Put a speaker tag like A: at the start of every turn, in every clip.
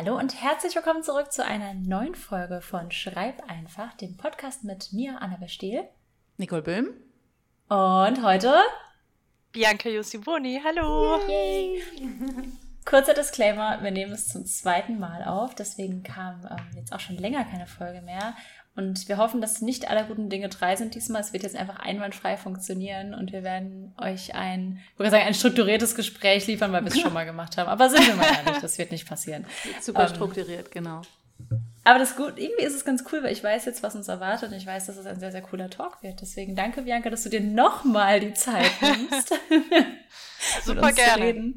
A: Hallo und herzlich willkommen zurück zu einer neuen Folge von Schreib einfach, dem Podcast mit mir, Anna Bestehl.
B: Nicole Böhm.
A: Und heute
C: Bianca Yosiboni. Hallo.
A: Yay. Kurzer Disclaimer, wir nehmen es zum zweiten Mal auf, deswegen kam ähm, jetzt auch schon länger keine Folge mehr. Und wir hoffen, dass nicht alle guten Dinge drei sind diesmal. Es wird jetzt einfach einwandfrei funktionieren und wir werden euch ein, ich würde sagen, ein strukturiertes Gespräch liefern, weil wir es schon mal gemacht haben. Aber sind wir mal ehrlich, das wird nicht passieren.
B: Super ähm, strukturiert, genau.
A: Aber das gut, irgendwie ist es ganz cool, weil ich weiß jetzt, was uns erwartet und ich weiß, dass es ein sehr, sehr cooler Talk wird. Deswegen danke, Bianca, dass du dir nochmal die Zeit nimmst.
C: Super gerne.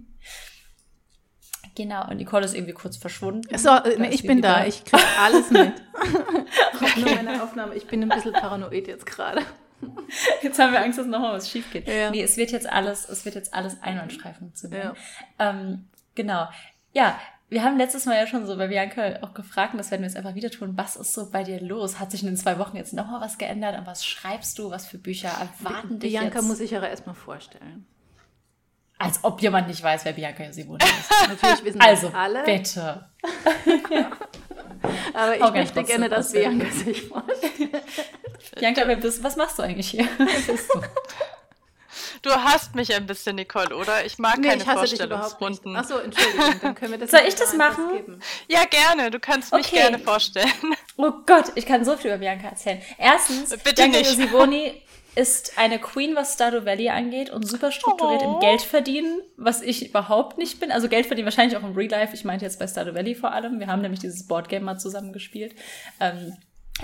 A: Genau, und Nicole ist irgendwie kurz verschwunden.
B: So, äh, ich bin da, ich kriege alles mit. okay. Nur meine Aufnahme, ich bin ein bisschen paranoid jetzt gerade.
A: Jetzt haben wir Angst, dass nochmal was schief geht. Ja. Nee, es wird jetzt alles, es wird jetzt alles einwandfrei funktionieren. Ja. Ähm, genau. Ja, wir haben letztes Mal ja schon so bei Bianca auch gefragt, und das werden wir jetzt einfach wieder tun. Was ist so bei dir los? Hat sich in den zwei Wochen jetzt nochmal was geändert? Und was schreibst du? Was für Bücher erwarten dich
B: Bianca muss ich aber erstmal vorstellen.
A: Als ob jemand nicht weiß, wer Bianca Josimone
B: ist. Natürlich wissen
A: also,
B: das alle.
A: bitte.
B: Aber ich möchte gerne, dass Bianca sich vorstellt.
A: Bianca, wer bist, was machst du eigentlich hier?
C: du? Du hasst mich ein bisschen, Nicole, oder? Ich mag nee, keine ich Vorstellungsrunden.
B: Achso, Entschuldigung, dann können wir das
A: Soll ich das machen?
C: Ja, gerne. Du kannst mich okay. gerne vorstellen.
A: Oh Gott, ich kann so viel über Bianca erzählen. Erstens,
C: Bitte
A: Bianca
C: nicht.
A: Josivoni ist eine Queen, was Stardew Valley angeht und super strukturiert oh. im Geld verdienen, was ich überhaupt nicht bin. Also Geld verdienen wahrscheinlich auch im Real Life. Ich meinte jetzt bei Stardew Valley vor allem. Wir haben nämlich dieses Boardgame mal zusammen gespielt. Ähm,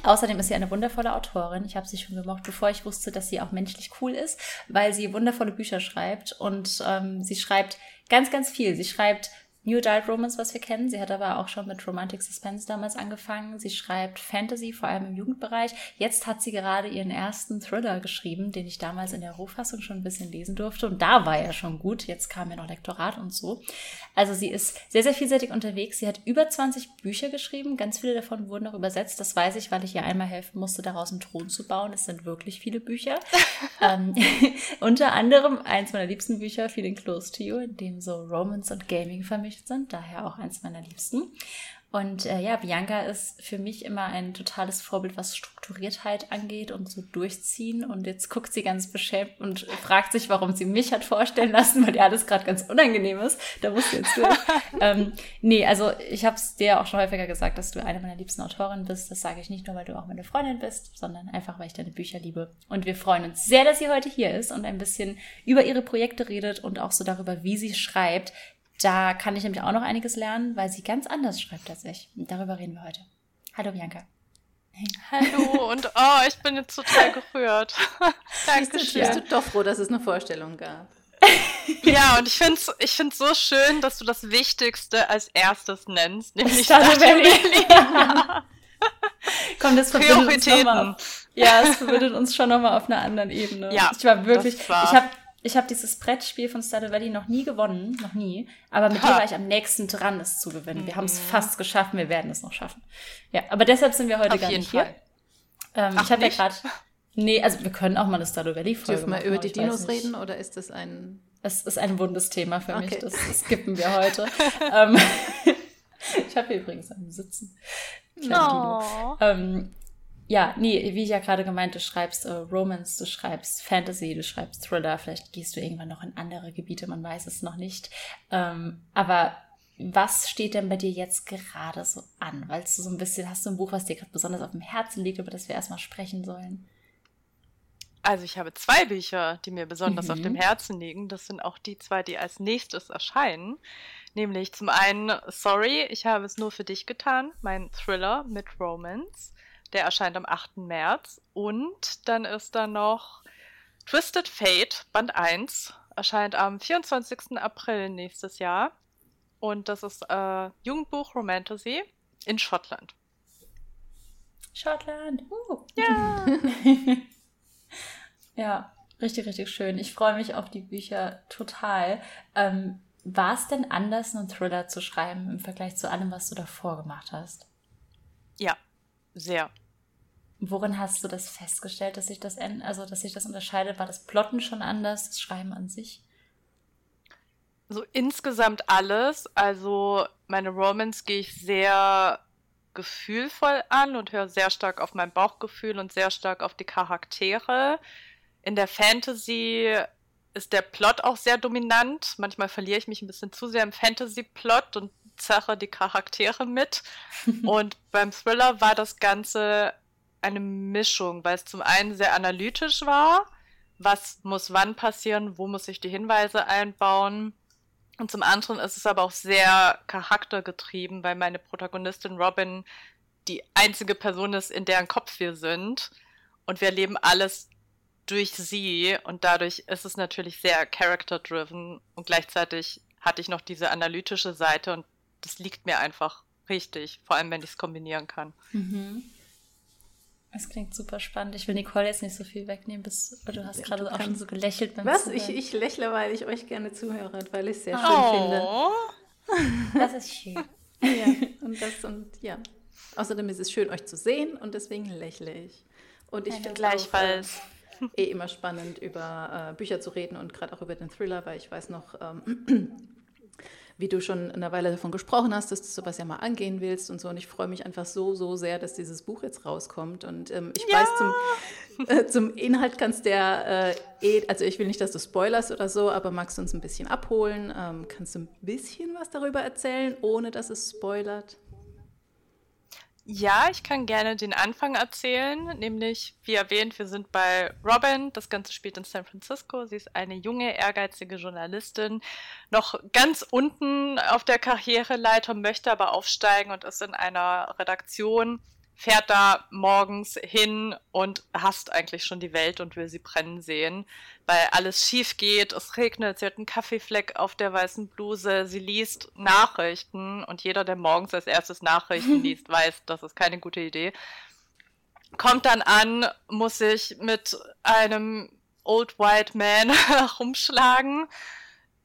A: Außerdem ist sie eine wundervolle Autorin. Ich habe sie schon gemocht, bevor ich wusste, dass sie auch menschlich cool ist, weil sie wundervolle Bücher schreibt und ähm, sie schreibt ganz, ganz viel. Sie schreibt New Adult Romance, was wir kennen. Sie hat aber auch schon mit Romantic Suspense damals angefangen. Sie schreibt Fantasy, vor allem im Jugendbereich. Jetzt hat sie gerade ihren ersten Thriller geschrieben, den ich damals in der Rohfassung schon ein bisschen lesen durfte. Und da war er schon gut. Jetzt kam ja noch Lektorat und so. Also sie ist sehr, sehr vielseitig unterwegs. Sie hat über 20 Bücher geschrieben. Ganz viele davon wurden auch übersetzt. Das weiß ich, weil ich ihr einmal helfen musste, daraus einen Thron zu bauen. Es sind wirklich viele Bücher. ähm, unter anderem eins meiner liebsten Bücher, Feeling Close to You, in dem so Romance und Gaming vermischt sind, daher auch eins meiner Liebsten. Und äh, ja, Bianca ist für mich immer ein totales Vorbild, was Strukturiertheit angeht und so durchziehen. Und jetzt guckt sie ganz beschämt und fragt sich, warum sie mich hat vorstellen lassen, weil ihr alles gerade ganz unangenehm ist. Da musst du jetzt durch. ähm, nee, also ich habe es dir auch schon häufiger gesagt, dass du eine meiner liebsten Autorinnen bist. Das sage ich nicht nur, weil du auch meine Freundin bist, sondern einfach, weil ich deine Bücher liebe. Und wir freuen uns sehr, dass sie heute hier ist und ein bisschen über ihre Projekte redet und auch so darüber, wie sie schreibt. Da kann ich nämlich auch noch einiges lernen, weil sie ganz anders schreibt als ich. Und darüber reden wir heute. Hallo Bianca.
C: Hey. Hallo und oh, ich bin jetzt total gerührt.
B: Dankeschön. Bist du doch froh, dass es eine Vorstellung gab?
C: ja, und ich finde es ich find's so schön, dass du das Wichtigste als erstes nennst, nämlich Stardew Valley.
A: Komm, das verbindet uns schon mal. Ja, es verbindet uns schon nochmal auf einer anderen Ebene. Ja, ich war wirklich, war... ich habe ich habe dieses Brettspiel von Stardew Valley noch nie gewonnen, noch nie. Aber mit ha. dir war ich am nächsten dran, es zu gewinnen. Wir haben es mhm. fast geschafft, wir werden es noch schaffen. Ja, aber deshalb sind wir heute Auf gar nicht Fall. hier. Ähm, Ach, ich habe ja gerade. Nee, also wir können auch mal eine Stardew Valley Folge
B: Dürfen wir über die Dinos reden oder ist das ein?
A: Es ist ein wundes Thema für okay. mich. Das, das skippen wir heute. ähm, ich habe hier übrigens einen Sitzen. No. Ähm, ja, nee, wie ich ja gerade gemeint, du schreibst äh, Romance, du schreibst Fantasy, du schreibst Thriller, vielleicht gehst du irgendwann noch in andere Gebiete, man weiß es noch nicht. Ähm, aber was steht denn bei dir jetzt gerade so an? Weil du so ein bisschen, hast du ein Buch, was dir gerade besonders auf dem Herzen liegt, über das wir erstmal sprechen sollen?
C: Also ich habe zwei Bücher, die mir besonders mhm. auf dem Herzen liegen. Das sind auch die zwei, die als nächstes erscheinen. Nämlich zum einen Sorry, ich habe es nur für dich getan, mein Thriller mit Romance. Der erscheint am 8. März. Und dann ist da noch Twisted Fate, Band 1, erscheint am 24. April nächstes Jahr. Und das ist äh, Jugendbuch Romantasy in Schottland.
A: Schottland! Uh.
C: Ja!
A: ja, richtig, richtig schön. Ich freue mich auf die Bücher total. Ähm, War es denn anders, einen Thriller zu schreiben im Vergleich zu allem, was du davor gemacht hast?
C: Ja, sehr.
A: Worin hast du das festgestellt, dass sich das, also, dass sich das unterscheidet? War das Plotten schon anders, das Schreiben an sich?
C: So insgesamt alles. Also meine Romance gehe ich sehr gefühlvoll an und höre sehr stark auf mein Bauchgefühl und sehr stark auf die Charaktere. In der Fantasy ist der Plot auch sehr dominant. Manchmal verliere ich mich ein bisschen zu sehr im Fantasy-Plot und zerre die Charaktere mit. und beim Thriller war das Ganze eine Mischung, weil es zum einen sehr analytisch war. Was muss wann passieren? Wo muss ich die Hinweise einbauen? Und zum anderen ist es aber auch sehr charaktergetrieben, weil meine Protagonistin Robin die einzige Person ist, in deren Kopf wir sind. Und wir erleben alles durch sie. Und dadurch ist es natürlich sehr character-driven. Und gleichzeitig hatte ich noch diese analytische Seite. Und das liegt mir einfach richtig. Vor allem, wenn ich es kombinieren kann. Mhm.
A: Das klingt super spannend. Ich will Nicole jetzt nicht so viel wegnehmen, bis du hast gerade ja, auch schon so gelächelt.
B: Beim Was? Ich, ich lächle, weil ich euch gerne zuhöre, weil ich es sehr oh.
A: schön finde. Das ist schön.
B: ja, und das und ja. Außerdem ist es schön, euch zu sehen und deswegen lächle ich. Und ich finde
C: gleichfalls
B: eh immer spannend, über äh, Bücher zu reden und gerade auch über den Thriller, weil ich weiß noch, ähm, wie du schon eine Weile davon gesprochen hast, dass du sowas ja mal angehen willst und so. Und ich freue mich einfach so, so sehr, dass dieses Buch jetzt rauskommt. Und ähm, ich ja! weiß, zum, äh, zum Inhalt kannst du ja, äh, eh, also ich will nicht, dass du spoilerst oder so, aber magst du uns ein bisschen abholen? Ähm, kannst du ein bisschen was darüber erzählen, ohne dass es spoilert?
C: Ja, ich kann gerne den Anfang erzählen, nämlich wie erwähnt, wir sind bei Robin. Das Ganze spielt in San Francisco. Sie ist eine junge, ehrgeizige Journalistin, noch ganz unten auf der Karriereleiter, möchte aber aufsteigen und ist in einer Redaktion fährt da morgens hin und hasst eigentlich schon die Welt und will sie brennen sehen, weil alles schief geht, es regnet, sie hat einen Kaffeefleck auf der weißen Bluse, sie liest Nachrichten und jeder, der morgens als erstes Nachrichten liest, weiß, das ist keine gute Idee. Kommt dann an, muss sich mit einem Old White Man rumschlagen,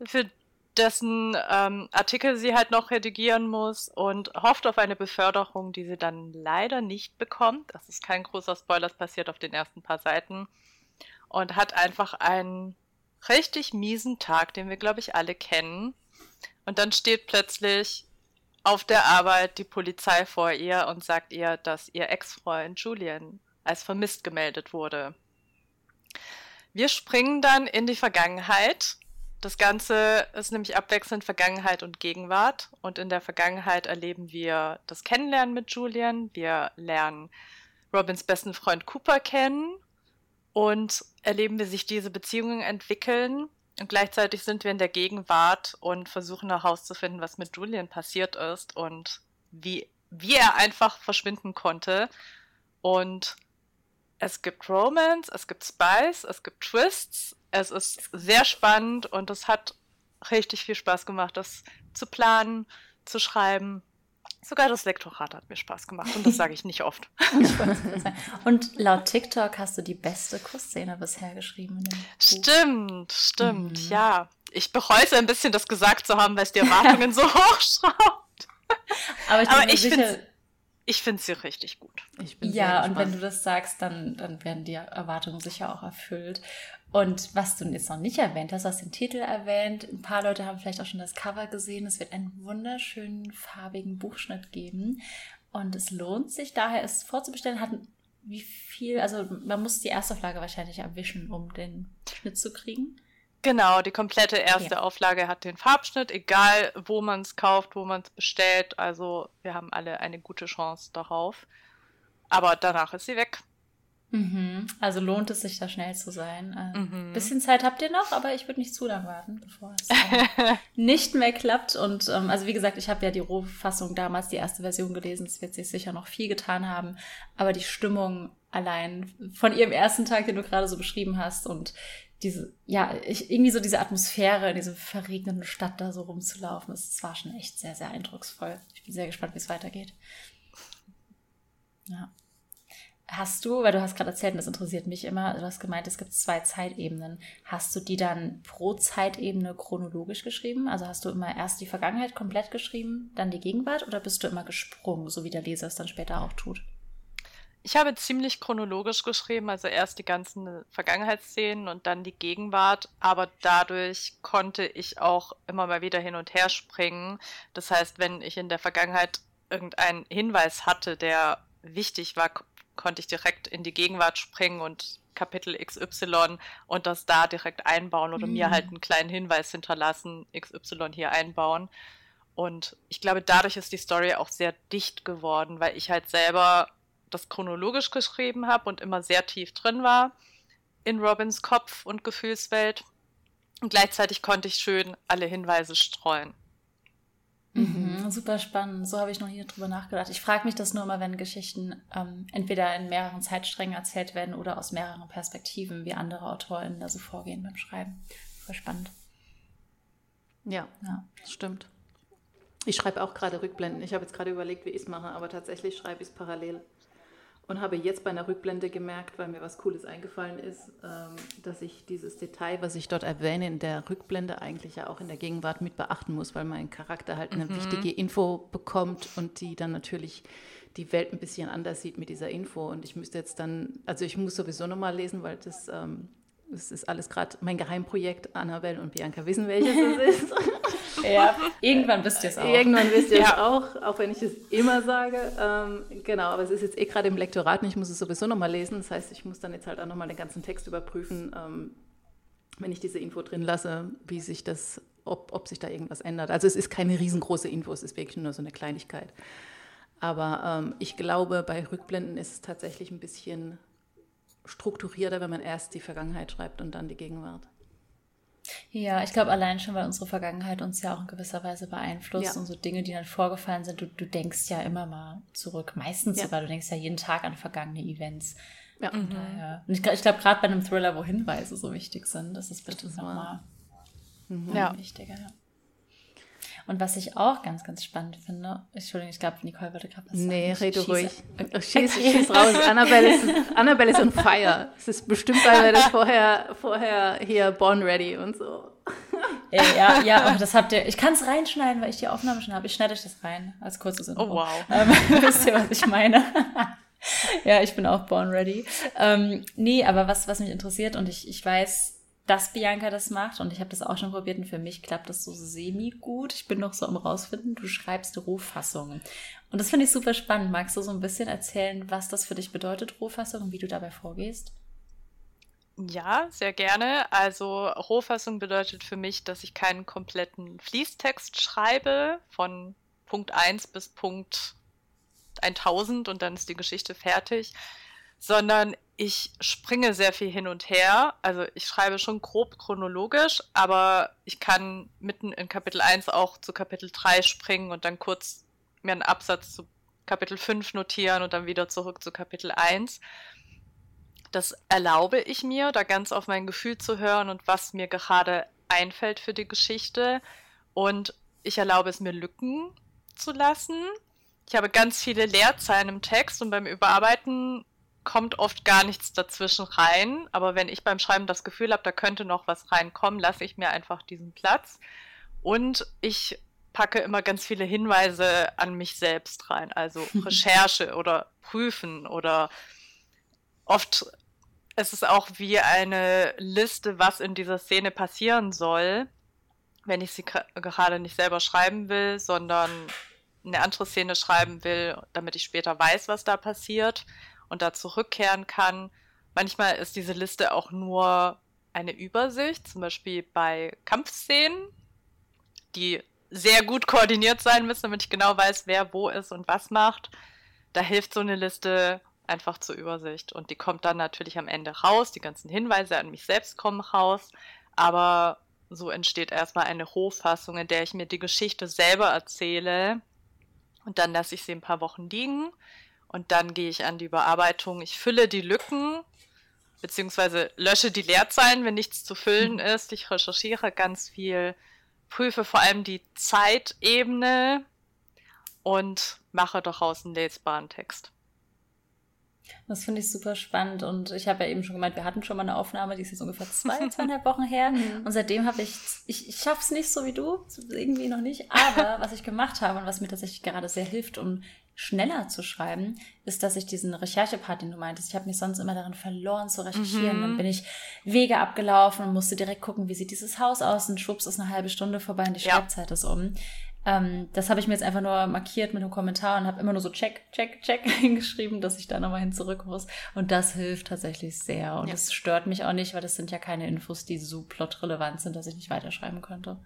C: für dessen ähm, Artikel sie halt noch redigieren muss und hofft auf eine Beförderung, die sie dann leider nicht bekommt. Das ist kein großer Spoiler, das passiert auf den ersten paar Seiten. Und hat einfach einen richtig miesen Tag, den wir, glaube ich, alle kennen. Und dann steht plötzlich auf der Arbeit die Polizei vor ihr und sagt ihr, dass ihr Ex-Freund Julian als vermisst gemeldet wurde. Wir springen dann in die Vergangenheit das Ganze ist nämlich abwechselnd Vergangenheit und Gegenwart. Und in der Vergangenheit erleben wir das Kennenlernen mit Julian. Wir lernen Robins besten Freund Cooper kennen und erleben, wie sich diese Beziehungen entwickeln. Und gleichzeitig sind wir in der Gegenwart und versuchen herauszufinden, was mit Julian passiert ist und wie, wie er einfach verschwinden konnte. Und es gibt Romance, es gibt Spice, es gibt Twists, es ist sehr spannend und es hat richtig viel Spaß gemacht, das zu planen, zu schreiben. Sogar das Lektorat hat mir Spaß gemacht und das sage ich nicht oft.
A: und laut TikTok hast du die beste Kussszene bisher geschrieben.
C: Stimmt, stimmt, mhm. ja. Ich bereue es ein bisschen, das gesagt zu haben, weil es die Erwartungen so hochschraubt. Aber ich, Aber ich finde ich finde sie richtig gut.
A: ja, und wenn du das sagst, dann, dann werden die Erwartungen sicher auch erfüllt. Und was du jetzt noch nicht erwähnt hast, du hast den Titel erwähnt. Ein paar Leute haben vielleicht auch schon das Cover gesehen. Es wird einen wunderschönen farbigen Buchschnitt geben. Und es lohnt sich daher, es vorzubestellen. Hat wie viel, also man muss die erste Auflage wahrscheinlich erwischen, um den Schnitt zu kriegen.
C: Genau, die komplette erste ja. Auflage hat den Farbschnitt, egal wo man es kauft, wo man es bestellt. Also wir haben alle eine gute Chance darauf. Aber danach ist sie weg.
A: Mhm. Also lohnt es sich, da schnell zu sein. Ein ähm, mhm. bisschen Zeit habt ihr noch, aber ich würde nicht zu lange warten, bevor es nicht mehr klappt. Und ähm, also wie gesagt, ich habe ja die Rohfassung damals, die erste Version gelesen. Es wird sich sicher noch viel getan haben. Aber die Stimmung allein von ihrem ersten Tag, den du gerade so beschrieben hast und diese, ja, ich, irgendwie so diese Atmosphäre in dieser verregneten Stadt da so rumzulaufen, das war schon echt sehr, sehr eindrucksvoll. Ich bin sehr gespannt, wie es weitergeht. Ja. Hast du, weil du hast gerade erzählt, und das interessiert mich immer, du hast gemeint, es gibt zwei Zeitebenen. Hast du die dann pro Zeitebene chronologisch geschrieben? Also hast du immer erst die Vergangenheit komplett geschrieben, dann die Gegenwart oder bist du immer gesprungen, so wie der Leser es dann später auch tut?
C: Ich habe ziemlich chronologisch geschrieben, also erst die ganzen Vergangenheitsszenen und dann die Gegenwart, aber dadurch konnte ich auch immer mal wieder hin und her springen. Das heißt, wenn ich in der Vergangenheit irgendeinen Hinweis hatte, der wichtig war, konnte ich direkt in die Gegenwart springen und Kapitel XY und das da direkt einbauen oder mhm. mir halt einen kleinen Hinweis hinterlassen, XY hier einbauen. Und ich glaube, dadurch ist die Story auch sehr dicht geworden, weil ich halt selber das chronologisch geschrieben habe und immer sehr tief drin war in Robins Kopf und Gefühlswelt. Und gleichzeitig konnte ich schön alle Hinweise streuen.
A: Mhm, super spannend. So habe ich noch nie drüber nachgedacht. Ich frage mich das nur immer, wenn Geschichten ähm, entweder in mehreren Zeitsträngen erzählt werden oder aus mehreren Perspektiven, wie andere AutorInnen da so vorgehen beim Schreiben. Voll spannend.
B: Ja, ja. das stimmt. Ich schreibe auch gerade Rückblenden. Ich habe jetzt gerade überlegt, wie ich es mache, aber tatsächlich schreibe ich es parallel und habe jetzt bei einer Rückblende gemerkt, weil mir was Cooles eingefallen ist, ähm, dass ich dieses Detail, was ich dort erwähne, in der Rückblende eigentlich ja auch in der Gegenwart mit beachten muss, weil mein Charakter halt eine mhm. wichtige Info bekommt und die dann natürlich die Welt ein bisschen anders sieht mit dieser Info. Und ich müsste jetzt dann, also ich muss sowieso nochmal lesen, weil das ähm, das ist alles gerade mein Geheimprojekt. Annabelle und Bianca wissen, welches es ist.
A: ja, irgendwann wisst ihr es auch.
B: Irgendwann wisst ihr es ja. auch, auch wenn ich es immer sage. Ähm, genau, aber es ist jetzt eh gerade im Lektorat und ich muss es sowieso nochmal lesen. Das heißt, ich muss dann jetzt halt auch nochmal den ganzen Text überprüfen, ähm, wenn ich diese Info drin lasse, wie sich das, ob, ob sich da irgendwas ändert. Also es ist keine riesengroße Info, es ist wirklich nur so eine Kleinigkeit. Aber ähm, ich glaube, bei Rückblenden ist es tatsächlich ein bisschen strukturierter, wenn man erst die Vergangenheit schreibt und dann die Gegenwart.
A: Ja, ich glaube allein schon, weil unsere Vergangenheit uns ja auch in gewisser Weise beeinflusst ja. und so Dinge, die dann vorgefallen sind, du, du denkst ja immer mal zurück. Meistens ja. sogar, du denkst ja jeden Tag an vergangene Events. Ja. Mhm. Daher. Und ich, ich glaube, gerade bei einem Thriller, wo Hinweise so wichtig sind, das ist bitte nochmal mhm. ja. wichtiger. Ja. Und was ich auch ganz, ganz spannend finde, Entschuldigung, ich glaube, Nicole wollte gerade was
B: sagen. Nee, rede ruhig. Schieß, okay. schieß raus. Annabelle ist, Annabelle ist on fire. Es ist bestimmt, weil wir das vorher, vorher hier Born Ready und so.
A: Ja, ja, das habt ihr. Ich kann es reinschneiden, weil ich die Aufnahme schon habe. Ich schneide euch das rein als kurzes Intro.
C: Oh, wow.
A: Ähm, wisst ihr, was ich meine? ja, ich bin auch born ready. Ähm, nee, aber was, was mich interessiert und ich, ich weiß, dass Bianca das macht und ich habe das auch schon probiert und für mich klappt das so semi gut. Ich bin noch so am rausfinden, du schreibst Rohfassungen. Und das finde ich super spannend. Magst du so ein bisschen erzählen, was das für dich bedeutet, Rohfassung und wie du dabei vorgehst?
C: Ja, sehr gerne. Also Rohfassung bedeutet für mich, dass ich keinen kompletten Fließtext schreibe von Punkt 1 bis Punkt 1000 und dann ist die Geschichte fertig, sondern ich springe sehr viel hin und her. Also ich schreibe schon grob chronologisch, aber ich kann mitten in Kapitel 1 auch zu Kapitel 3 springen und dann kurz mir einen Absatz zu Kapitel 5 notieren und dann wieder zurück zu Kapitel 1. Das erlaube ich mir, da ganz auf mein Gefühl zu hören und was mir gerade einfällt für die Geschichte. Und ich erlaube es mir, Lücken zu lassen. Ich habe ganz viele Leerzeilen im Text und beim Überarbeiten kommt oft gar nichts dazwischen rein. Aber wenn ich beim Schreiben das Gefühl habe, da könnte noch was reinkommen, lasse ich mir einfach diesen Platz. Und ich packe immer ganz viele Hinweise an mich selbst rein. Also Recherche oder Prüfen oder oft ist es auch wie eine Liste, was in dieser Szene passieren soll, wenn ich sie gerade nicht selber schreiben will, sondern eine andere Szene schreiben will, damit ich später weiß, was da passiert und da zurückkehren kann. Manchmal ist diese Liste auch nur eine Übersicht, zum Beispiel bei Kampfszenen, die sehr gut koordiniert sein müssen, damit ich genau weiß, wer wo ist und was macht. Da hilft so eine Liste einfach zur Übersicht. Und die kommt dann natürlich am Ende raus. Die ganzen Hinweise an mich selbst kommen raus. Aber so entsteht erstmal eine Rohfassung, in der ich mir die Geschichte selber erzähle. Und dann lasse ich sie ein paar Wochen liegen. Und dann gehe ich an die Überarbeitung. Ich fülle die Lücken, beziehungsweise lösche die Leerzeilen, wenn nichts zu füllen mhm. ist. Ich recherchiere ganz viel, prüfe vor allem die Zeitebene und mache daraus einen lesbaren Text.
A: Das finde ich super spannend und ich habe ja eben schon gemeint, wir hatten schon mal eine Aufnahme, die ist jetzt ungefähr zwei, zweieinhalb Wochen her mhm. und seitdem habe ich, ich, ich schaffe es nicht so wie du, irgendwie noch nicht, aber was ich gemacht habe und was mir tatsächlich gerade sehr hilft, um schneller zu schreiben, ist, dass ich diesen Recherchepart, den du meintest, ich habe mich sonst immer darin verloren zu recherchieren. Mhm. Dann bin ich Wege abgelaufen und musste direkt gucken, wie sieht dieses Haus aus und schwupps ist eine halbe Stunde vorbei und die ja. Schreibzeit ist um. Ähm, das habe ich mir jetzt einfach nur markiert mit einem Kommentar und habe immer nur so check, check, check hingeschrieben, dass ich da nochmal hin zurück muss. Und das hilft tatsächlich sehr. Und es ja. stört mich auch nicht, weil das sind ja keine Infos, die so plotrelevant sind, dass ich nicht weiterschreiben könnte.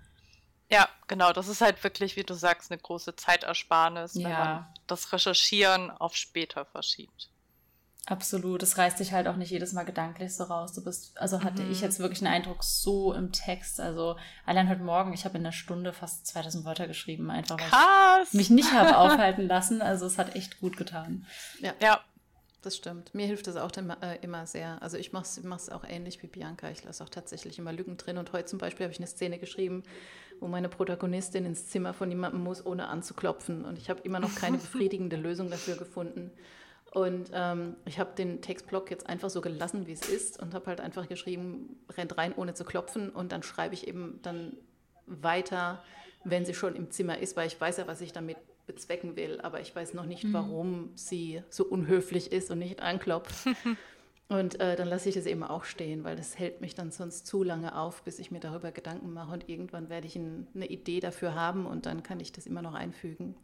C: Ja, genau. Das ist halt wirklich, wie du sagst, eine große Zeitersparnis, ja. wenn man das Recherchieren auf später verschiebt.
A: Absolut. Es reißt dich halt auch nicht jedes Mal gedanklich so raus. Du bist, also hatte mhm. ich jetzt wirklich einen Eindruck so im Text. Also allein heute Morgen, ich habe in einer Stunde fast 2000 Wörter geschrieben, einfach weil Krass. ich mich nicht habe aufhalten lassen. Also es hat echt gut getan.
B: Ja. ja. Das stimmt. Mir hilft das auch immer, äh, immer sehr. Also ich mache es auch ähnlich wie Bianca. Ich lasse auch tatsächlich immer Lücken drin. Und heute zum Beispiel habe ich eine Szene geschrieben, wo meine Protagonistin ins Zimmer von jemandem muss, ohne anzuklopfen. Und ich habe immer noch keine befriedigende Lösung dafür gefunden. Und ähm, ich habe den Textblock jetzt einfach so gelassen, wie es ist und habe halt einfach geschrieben, rennt rein, ohne zu klopfen. Und dann schreibe ich eben dann weiter, wenn sie schon im Zimmer ist, weil ich weiß ja, was ich damit bezwecken will. Aber ich weiß noch nicht, mhm. warum sie so unhöflich ist und nicht anklopft. Und äh, dann lasse ich es eben auch stehen, weil das hält mich dann sonst zu lange auf, bis ich mir darüber Gedanken mache. Und irgendwann werde ich ein, eine Idee dafür haben und dann kann ich das immer noch einfügen.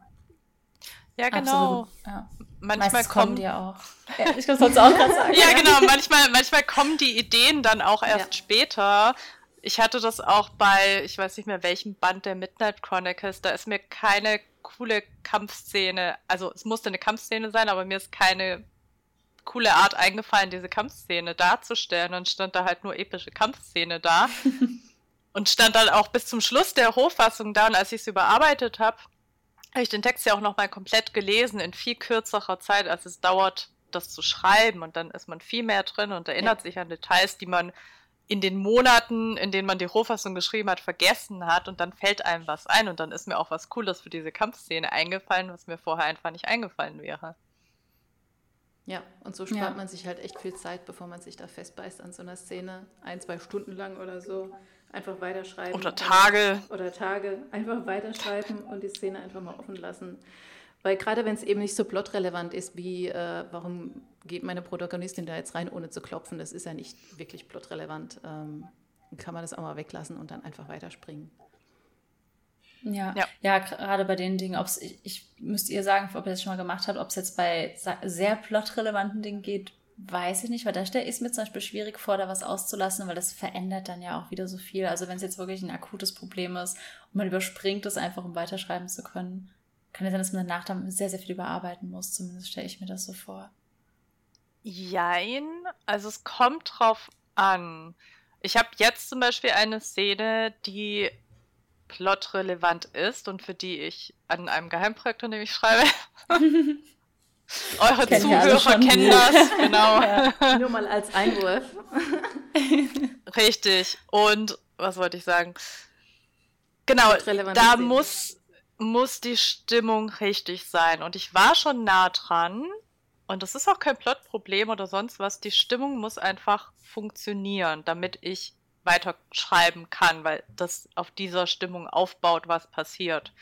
C: Ja, genau. Ja.
A: Manchmal kommen die auch. Ja, ich kann es auch gerade sagen.
C: ja, genau. Manchmal, manchmal kommen die Ideen dann auch erst ja. später. Ich hatte das auch bei, ich weiß nicht mehr welchem Band der Midnight Chronicles, da ist mir keine coole Kampfszene, also es musste eine Kampfszene sein, aber mir ist keine coole Art eingefallen, diese Kampfszene darzustellen und stand da halt nur epische Kampfszene da. und stand dann auch bis zum Schluss der Hochfassung da und als ich es überarbeitet habe, habe ich den Text ja auch nochmal komplett gelesen in viel kürzerer Zeit, als es dauert, das zu schreiben. Und dann ist man viel mehr drin und erinnert ja. sich an Details, die man in den Monaten, in denen man die Rohfassung geschrieben hat, vergessen hat. Und dann fällt einem was ein. Und dann ist mir auch was Cooles für diese Kampfszene eingefallen, was mir vorher einfach nicht eingefallen wäre.
B: Ja, und so spart ja. man sich halt echt viel Zeit, bevor man sich da festbeißt an so einer Szene. Ein, zwei Stunden lang oder so. Einfach weiterschreiben.
C: Oder Tage.
B: Oder Tage. Einfach weiterschreiben und die Szene einfach mal offen lassen. Weil gerade wenn es eben nicht so plotrelevant ist, wie äh, warum geht meine Protagonistin da jetzt rein, ohne zu klopfen, das ist ja nicht wirklich plotrelevant, ähm, kann man das auch mal weglassen und dann einfach weiterspringen.
A: Ja, ja, ja gerade bei den Dingen, ob's, ich, ich müsst ihr sagen, ob ihr das schon mal gemacht habt, ob es jetzt bei sehr plotrelevanten Dingen geht, weiß ich nicht, weil da stelle ich es mir zum Beispiel schwierig vor, da was auszulassen, weil das verändert dann ja auch wieder so viel. Also wenn es jetzt wirklich ein akutes Problem ist und man überspringt es einfach, um weiterschreiben zu können, kann es sein, dass man danach dann sehr, sehr viel überarbeiten muss. Zumindest stelle ich mir das so vor.
C: Jein, also es kommt drauf an. Ich habe jetzt zum Beispiel eine Szene, die plotrelevant ist und für die ich an einem Geheimprojekt, an dem ich schreibe, Eure Kennen Zuhörer kennen das, genau.
B: Ja, nur mal als Einwurf.
C: Richtig. Und was wollte ich sagen? Genau, da muss, muss die Stimmung richtig sein. Und ich war schon nah dran. Und das ist auch kein Plotproblem oder sonst was. Die Stimmung muss einfach funktionieren, damit ich weiter schreiben kann, weil das auf dieser Stimmung aufbaut, was passiert.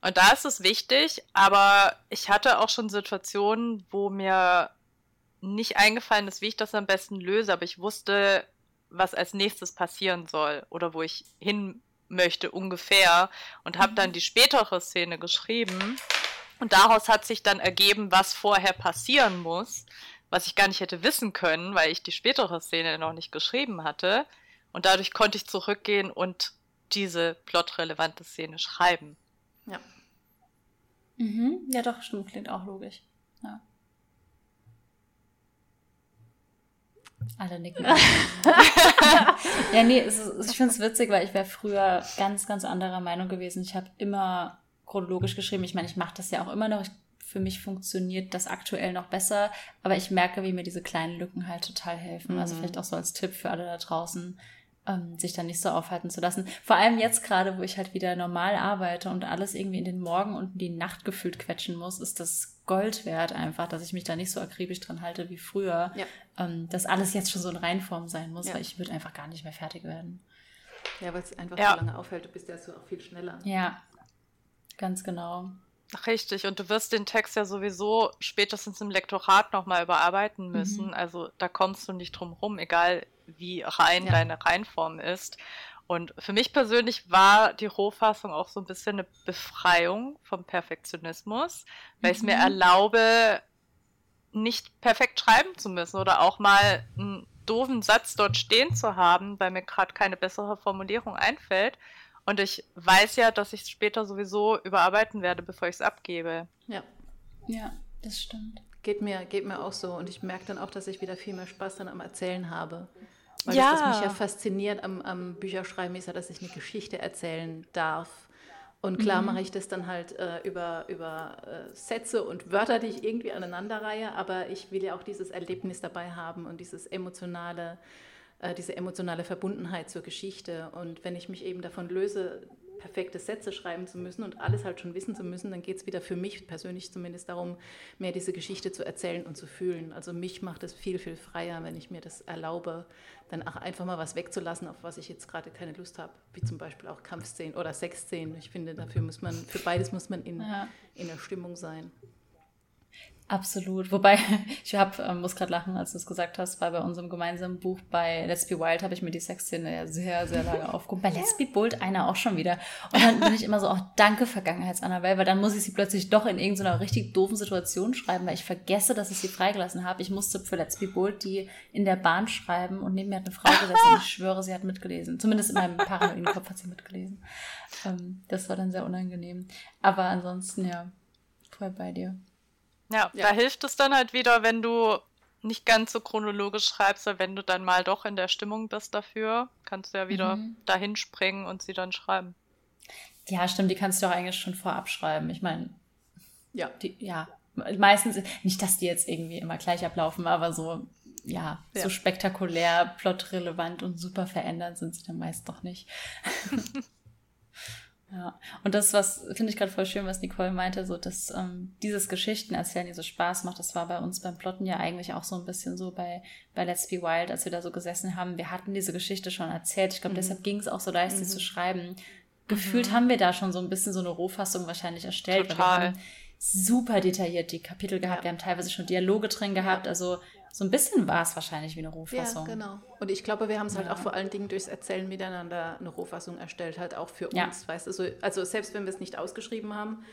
C: Und da ist es wichtig, aber ich hatte auch schon Situationen, wo mir nicht eingefallen ist, wie ich das am besten löse, aber ich wusste, was als nächstes passieren soll oder wo ich hin möchte ungefähr und habe dann mhm. die spätere Szene geschrieben und daraus hat sich dann ergeben, was vorher passieren muss, was ich gar nicht hätte wissen können, weil ich die spätere Szene noch nicht geschrieben hatte und dadurch konnte ich zurückgehen und diese plotrelevante Szene schreiben.
B: Ja.
A: Mhm. Ja, doch, stimmt. Klingt auch logisch. Ja. Alle nicken. ja, nee, ist, ich finde es witzig, weil ich wäre früher ganz, ganz anderer Meinung gewesen. Ich habe immer chronologisch geschrieben. Ich meine, ich mache das ja auch immer noch. Ich, für mich funktioniert das aktuell noch besser, aber ich merke, wie mir diese kleinen Lücken halt total helfen. Also mhm. Also vielleicht auch so als Tipp für alle da draußen ähm, sich dann nicht so aufhalten zu lassen. Vor allem jetzt gerade, wo ich halt wieder normal arbeite und alles irgendwie in den Morgen und in die Nacht gefühlt quetschen muss, ist das Gold wert einfach, dass ich mich da nicht so akribisch dran halte wie früher, ja. ähm, dass alles jetzt schon so in Reinform sein muss, ja. weil ich würde einfach gar nicht mehr fertig werden.
B: Ja, weil es einfach ja. so lange aufhält, du bist ja so auch viel schneller.
A: Ja, ganz genau.
C: Richtig, und du wirst den Text ja sowieso spätestens im Lektorat nochmal überarbeiten müssen. Mhm. Also da kommst du nicht drum rum, egal wie rein ja. deine Reinform ist. Und für mich persönlich war die Rohfassung auch so ein bisschen eine Befreiung vom Perfektionismus, weil mhm. ich es mir erlaube, nicht perfekt schreiben zu müssen oder auch mal einen doofen Satz dort stehen zu haben, weil mir gerade keine bessere Formulierung einfällt und ich weiß ja, dass ich es später sowieso überarbeiten werde, bevor ich es abgebe.
B: Ja.
A: Ja, das stimmt.
B: Geht mir, geht mir auch so. Und ich merke dann auch, dass ich wieder viel mehr Spaß dann am Erzählen habe. Weil ja. das, was mich ja fasziniert am, am Bücherschreiben ist ja, dass ich eine Geschichte erzählen darf. Und klar mhm. mache ich das dann halt äh, über, über äh, Sätze und Wörter, die ich irgendwie aneinanderreihe, aber ich will ja auch dieses Erlebnis dabei haben und dieses emotionale, äh, diese emotionale Verbundenheit zur Geschichte. Und wenn ich mich eben davon löse, perfekte Sätze schreiben zu müssen und alles halt schon wissen zu müssen, dann geht es wieder für mich persönlich zumindest darum, mehr diese Geschichte zu erzählen und zu fühlen. Also mich macht es viel, viel freier, wenn ich mir das erlaube, dann auch einfach mal was wegzulassen, auf was ich jetzt gerade keine Lust habe, wie zum Beispiel auch Kampfszenen oder Sexszenen. Ich finde, dafür muss man, für beides muss man in, ja. in der Stimmung sein.
A: Absolut. Wobei, ich hab, ähm, muss gerade lachen, als du es gesagt hast, weil bei unserem gemeinsamen Buch bei Let's Be Wild habe ich mir die Sexszene ja sehr, sehr lange aufgehoben. Bei Let's Be Bold einer auch schon wieder. Und dann bin ich immer so, auch oh, danke Vergangenheits-Annabelle, weil dann muss ich sie plötzlich doch in irgendeiner richtig doofen Situation schreiben, weil ich vergesse, dass ich sie freigelassen habe. Ich musste für Let's Be Bold die in der Bahn schreiben und neben mir hat eine Frau gesessen und ich schwöre, sie hat mitgelesen. Zumindest in meinem paranoiden Kopf hat sie mitgelesen. Ähm, das war dann sehr unangenehm. Aber ansonsten, ja, voll bei dir.
C: Ja, ja, da hilft es dann halt wieder, wenn du nicht ganz so chronologisch schreibst, weil wenn du dann mal doch in der Stimmung bist dafür, kannst du ja wieder mhm. dahin springen und sie dann schreiben.
A: Ja, stimmt, die kannst du auch eigentlich schon vorab schreiben. Ich meine, ja, die, ja, meistens, nicht, dass die jetzt irgendwie immer gleich ablaufen, aber so, ja, ja. so spektakulär, plotrelevant und super verändert sind sie dann meist doch nicht. Ja, und das, was finde ich gerade voll schön, was Nicole meinte, so dass ähm, dieses Geschichten erzählen, die so Spaß macht, das war bei uns beim Plotten ja eigentlich auch so ein bisschen so bei, bei Let's Be Wild, als wir da so gesessen haben. Wir hatten diese Geschichte schon erzählt. Ich glaube, mhm. deshalb ging es auch so leicht, sie mhm. zu schreiben. Gefühlt mhm. haben wir da schon so ein bisschen so eine Rohfassung wahrscheinlich erstellt. Total. Weil wir haben super detailliert die Kapitel gehabt. Ja. Wir haben teilweise schon Dialoge drin gehabt. Also so ein bisschen war es wahrscheinlich wie eine Rohfassung.
B: Ja, genau. Und ich glaube, wir haben es halt auch vor allen Dingen durchs Erzählen miteinander eine Rohfassung erstellt, halt auch für uns, ja. weißt du. So, also selbst wenn wir es nicht ausgeschrieben haben,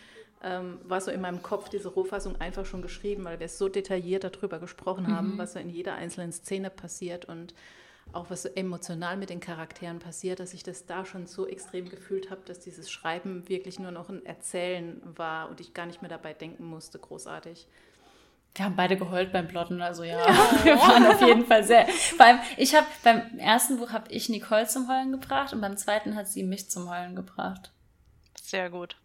B: ähm, war so in meinem Kopf diese Rohfassung einfach schon geschrieben, weil wir so detailliert darüber gesprochen haben, mhm. was so in jeder einzelnen Szene passiert und auch was so emotional mit den Charakteren passiert, dass ich das da schon so extrem gefühlt habe, dass dieses Schreiben wirklich nur noch ein Erzählen war und ich gar nicht mehr dabei denken musste, großartig.
A: Wir haben beide geheult beim Plotten, also ja, ja. wir waren auf jeden Fall sehr. Vor allem, ich habe beim ersten Buch habe ich Nicole zum Heulen gebracht und beim zweiten hat sie mich zum Heulen gebracht.
C: Sehr gut.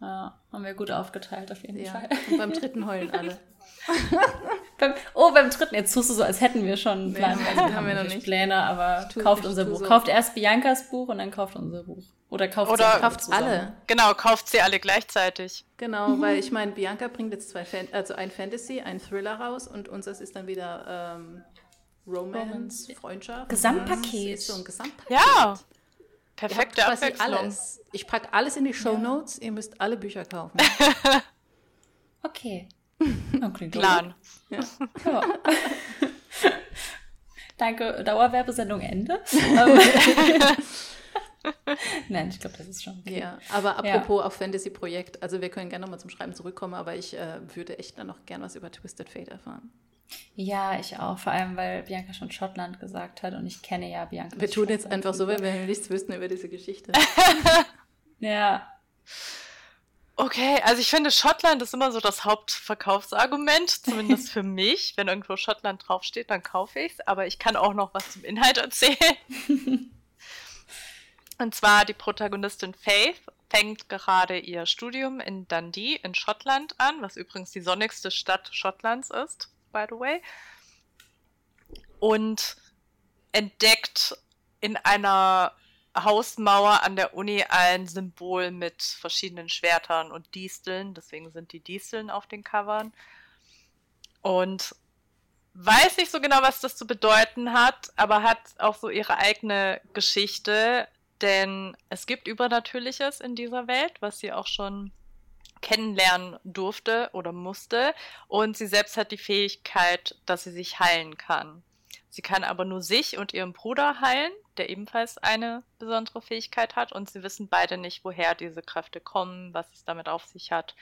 A: Ja, haben wir gut aufgeteilt auf jeden
B: ja.
A: Fall.
B: Und beim dritten heulen alle.
A: beim, oh, beim dritten, jetzt tust du so, als hätten wir schon einen Plan. Nee, also, haben wir noch nicht Pläne, aber kauft unser Buch. So. Kauft erst Biancas Buch und dann kauft unser Buch. Oder kauft
C: Oder
A: sie
C: kauft alle. Genau, kauft sie alle gleichzeitig.
B: Genau, mhm. weil ich meine, Bianca bringt jetzt zwei, Fan also ein Fantasy, ein Thriller raus und unseres ist dann wieder ähm, Romance, Freundschaft.
A: Gesamtpaket.
B: Ist so ein Gesamtpaket.
C: Ja. Perfekte Abwechslung.
B: alles. Ich packe alles in die Show Notes. Ja. Ihr müsst alle Bücher kaufen.
A: okay.
C: okay Plan.
A: Ja. ja. Danke. Dauerwerbesendung Ende. Nein, ich glaube, das ist schon
B: okay. Ja, aber apropos ja. auf Fantasy-Projekt, also wir können gerne nochmal zum Schreiben zurückkommen, aber ich äh, würde echt dann noch gern was über Twisted Fate erfahren.
A: Ja, ich auch, vor allem, weil Bianca schon Schottland gesagt hat und ich kenne ja Bianca.
B: Wir tun jetzt einfach so, wenn wir nichts wüssten über diese Geschichte.
A: ja.
C: Okay, also ich finde, Schottland ist immer so das Hauptverkaufsargument, zumindest für mich. Wenn irgendwo Schottland draufsteht, dann kaufe ich es, aber ich kann auch noch was zum Inhalt erzählen. Und zwar die Protagonistin Faith fängt gerade ihr Studium in Dundee in Schottland an, was übrigens die sonnigste Stadt Schottlands ist, by the way. Und entdeckt in einer Hausmauer an der Uni ein Symbol mit verschiedenen Schwertern und Disteln. Deswegen sind die Disteln auf den Covern. Und weiß nicht so genau, was das zu bedeuten hat, aber hat auch so ihre eigene Geschichte. Denn es gibt Übernatürliches in dieser Welt, was sie auch schon kennenlernen durfte oder musste. Und sie selbst hat die Fähigkeit, dass sie sich heilen kann. Sie kann aber nur sich und ihren Bruder heilen, der ebenfalls eine besondere Fähigkeit hat. Und sie wissen beide nicht, woher diese Kräfte kommen, was es damit auf sich hat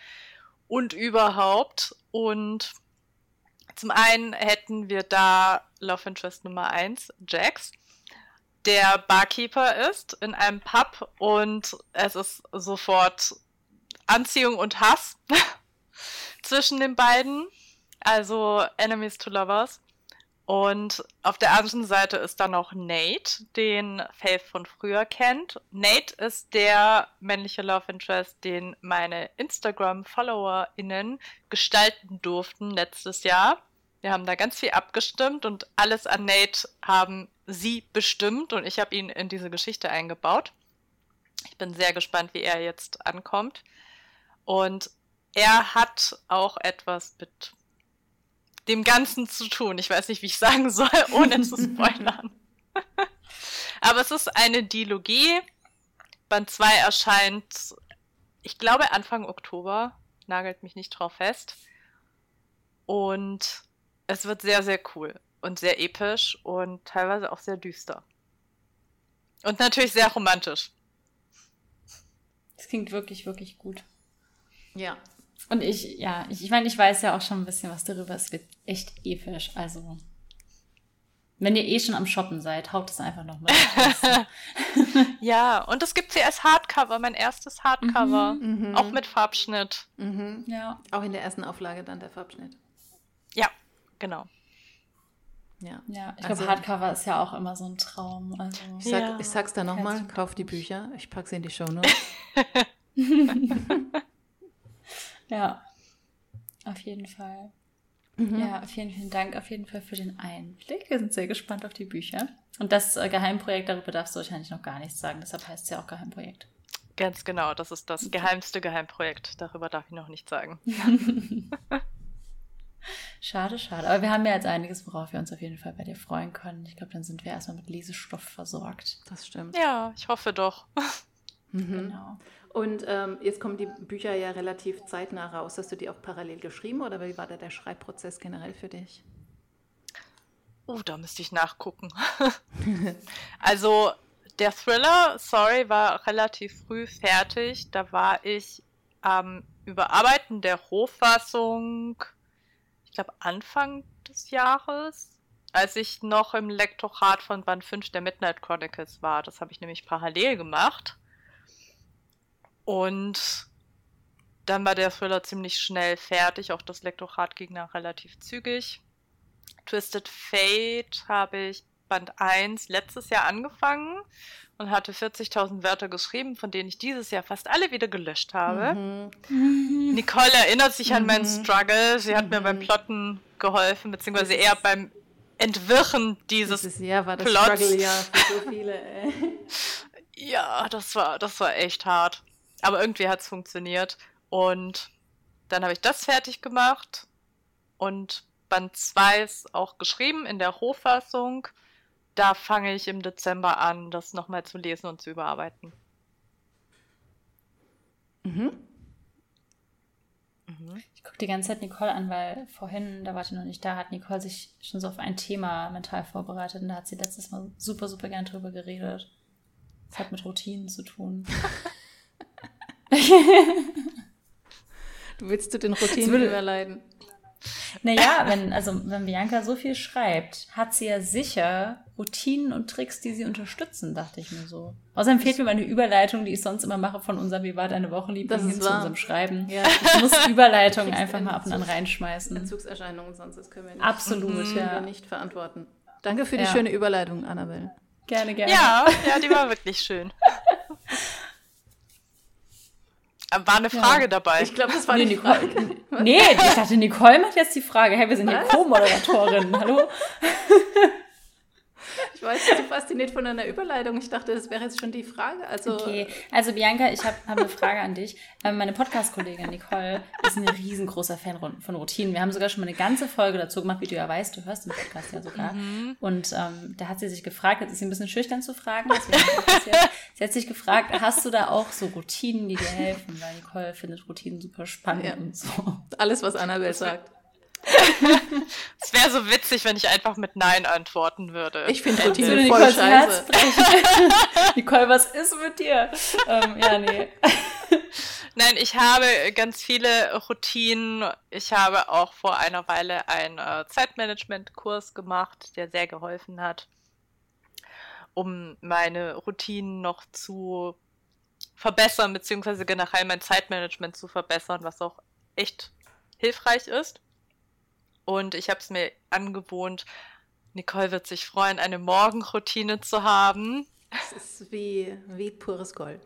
C: und überhaupt. Und zum einen hätten wir da Love Interest Nummer 1, Jax, der Barkeeper ist in einem Pub und es ist sofort Anziehung und Hass zwischen den beiden. Also Enemies to Lovers. Und auf der anderen Seite ist dann noch Nate, den Faith von früher kennt. Nate ist der männliche Love Interest, den meine Instagram-FollowerInnen gestalten durften letztes Jahr. Wir haben da ganz viel abgestimmt und alles an Nate haben sie bestimmt und ich habe ihn in diese Geschichte eingebaut. Ich bin sehr gespannt, wie er jetzt ankommt. Und er hat auch etwas mit dem Ganzen zu tun. Ich weiß nicht, wie ich sagen soll, ohne zu spoilern. Aber es ist eine Dilogie. Band 2 erscheint, ich glaube, Anfang Oktober. Nagelt mich nicht drauf fest. Und es wird sehr, sehr cool und sehr episch und teilweise auch sehr düster. Und natürlich sehr romantisch.
A: Das klingt wirklich, wirklich gut.
B: Ja,
A: und ich, ja, ich, ich meine, ich weiß ja auch schon ein bisschen was darüber. Es wird echt episch. Also, wenn ihr eh schon am Shoppen seid, haut es einfach nochmal.
C: ja, und es gibt sie als Hardcover, mein erstes Hardcover. Mhm, mhm, auch mit Farbschnitt.
B: Mhm. Ja. Auch in der ersten Auflage dann der Farbschnitt.
C: Ja, genau.
A: Ja, ja ich also, glaube, Hardcover ist ja auch immer so ein Traum. Also,
B: ich, sag, ja. ich sag's da nochmal, kauf die Bücher, ich packe sie in die Show Notes.
A: Ja, auf jeden Fall. Mhm. Ja, vielen, vielen Dank auf jeden Fall für den Einblick. Wir sind sehr gespannt auf die Bücher. Und das äh, Geheimprojekt, darüber darfst du wahrscheinlich noch gar nichts sagen. Deshalb heißt es ja auch Geheimprojekt.
C: Ganz genau, das ist das geheimste Geheimprojekt. Darüber darf ich noch nichts sagen.
A: schade, schade. Aber wir haben ja jetzt einiges, worauf wir uns auf jeden Fall bei dir freuen können. Ich glaube, dann sind wir erstmal mit Lesestoff versorgt.
B: Das stimmt.
C: Ja, ich hoffe doch.
B: Mhm. Genau. Und ähm, jetzt kommen die Bücher ja relativ zeitnah raus. Hast du die auch parallel geschrieben oder wie war da der Schreibprozess generell für dich?
C: Oh, da müsste ich nachgucken. also der Thriller, sorry, war relativ früh fertig. Da war ich am ähm, Überarbeiten der Rohfassung, ich glaube Anfang des Jahres, als ich noch im Lektorat von Band 5 der Midnight Chronicles war. Das habe ich nämlich parallel gemacht. Und dann war der Thriller ziemlich schnell fertig. Auch das Lektorat ging dann relativ zügig. Twisted Fate habe ich Band 1 letztes Jahr angefangen und hatte 40.000 Wörter geschrieben, von denen ich dieses Jahr fast alle wieder gelöscht habe. Mhm. Nicole erinnert sich an meinen mhm. Struggle. Sie hat mhm. mir beim mhm. Plotten geholfen, beziehungsweise eher beim Entwirren dieses, dieses
B: Jahr war das Plots. Struggle ja für so viele. Ey.
C: ja, das war, das war echt hart. Aber irgendwie hat es funktioniert. Und dann habe ich das fertig gemacht und Band 2 ist auch geschrieben in der Rohfassung. Da fange ich im Dezember an, das nochmal zu lesen und zu überarbeiten.
A: Mhm. Mhm. Ich gucke die ganze Zeit Nicole an, weil vorhin, da war ich noch nicht da, hat Nicole sich schon so auf ein Thema mental vorbereitet und da hat sie letztes Mal super, super gern drüber geredet. Das hat mit Routinen zu tun.
B: du willst du den Routinen würde, überleiden?
A: Naja, wenn, also wenn Bianca so viel schreibt, hat sie ja sicher Routinen und Tricks, die sie unterstützen, dachte ich mir so. Außerdem fehlt mir meine Überleitung, die ich sonst immer mache von unserem Wie war deine Woche, Liebling, hin zu unserem Schreiben. Ja. Ich muss Überleitungen einfach mal ab und an reinschmeißen.
B: Entzugserscheinungen, sonst das können wir nicht,
A: Absolut,
B: mhm,
A: ja.
B: nicht verantworten. Danke für die ja. schöne Überleitung, Annabelle.
A: Gerne, gerne.
C: Ja, ja, die war wirklich schön. War eine Frage ja. dabei.
B: Ich glaube, das war nee, die Frage.
A: nee, ich dachte, Nicole macht jetzt die Frage. Hey, wir sind hier Co-Moderatorin. Hallo?
B: Ich war jetzt so fasziniert von einer Überleitung. Ich dachte, das wäre jetzt schon die Frage. Also,
A: okay, also Bianca, ich habe hab eine Frage an dich. Ähm, meine Podcast-Kollegin Nicole ist ein riesengroßer Fan von Routinen. Wir haben sogar schon mal eine ganze Folge dazu gemacht, wie du ja weißt, du hörst den Podcast ja sogar. Mhm. Und ähm, da hat sie sich gefragt, jetzt ist sie ein bisschen schüchtern zu fragen. sie hat sich gefragt, hast du da auch so Routinen, die dir helfen? Weil Nicole findet Routinen super spannend ja. und so.
B: Alles, was Annabelle sagt.
C: es wäre so witzig, wenn ich einfach mit Nein antworten würde.
B: Ich finde Routine voll Nicole's scheiße.
A: Nicole, was ist mit dir? Ähm, ja, nee.
C: Nein, ich habe ganz viele Routinen. Ich habe auch vor einer Weile einen äh, Zeitmanagement-Kurs gemacht, der sehr geholfen hat, um meine Routinen noch zu verbessern, beziehungsweise generell mein Zeitmanagement zu verbessern, was auch echt hilfreich ist. Und ich habe es mir angewohnt, Nicole wird sich freuen, eine Morgenroutine zu haben.
B: Es ist wie, wie pures Gold.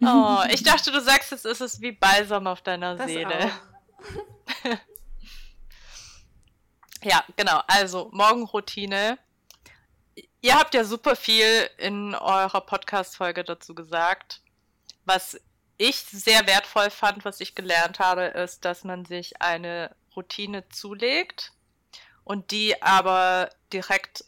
C: Oh, ich dachte, du sagst, es ist es wie Balsam auf deiner das Seele. ja, genau. Also Morgenroutine. Ihr habt ja super viel in eurer Podcast-Folge dazu gesagt. Was ich sehr wertvoll fand, was ich gelernt habe, ist, dass man sich eine Routine zulegt und die aber direkt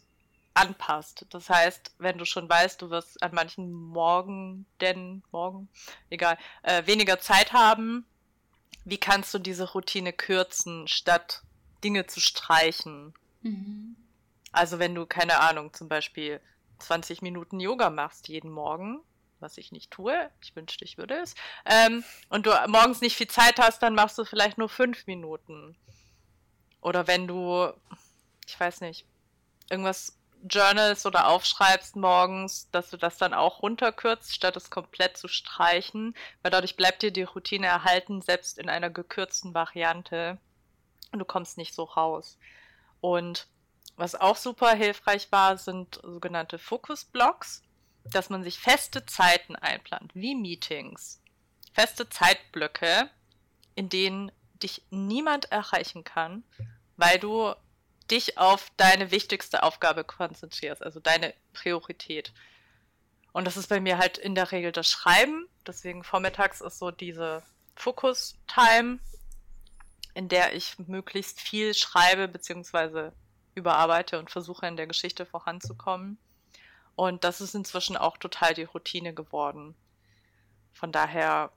C: anpasst. Das heißt, wenn du schon weißt, du wirst an manchen Morgen, denn morgen, egal, äh, weniger Zeit haben, wie kannst du diese Routine kürzen, statt Dinge zu streichen? Mhm. Also wenn du, keine Ahnung, zum Beispiel 20 Minuten Yoga machst jeden Morgen, was ich nicht tue, ich wünschte, ich würde es, ähm, und du morgens nicht viel Zeit hast, dann machst du vielleicht nur fünf Minuten. Oder wenn du, ich weiß nicht, irgendwas journals oder aufschreibst morgens, dass du das dann auch runterkürzt, statt es komplett zu streichen, weil dadurch bleibt dir die Routine erhalten, selbst in einer gekürzten Variante. Und du kommst nicht so raus. Und was auch super hilfreich war, sind sogenannte Fokusblocks dass man sich feste Zeiten einplant, wie Meetings. Feste Zeitblöcke, in denen dich niemand erreichen kann, weil du dich auf deine wichtigste Aufgabe konzentrierst, also deine Priorität. Und das ist bei mir halt in der Regel das Schreiben. Deswegen vormittags ist so diese Fokus-Time, in der ich möglichst viel schreibe bzw. überarbeite und versuche in der Geschichte voranzukommen. Und das ist inzwischen auch total die Routine geworden. Von daher,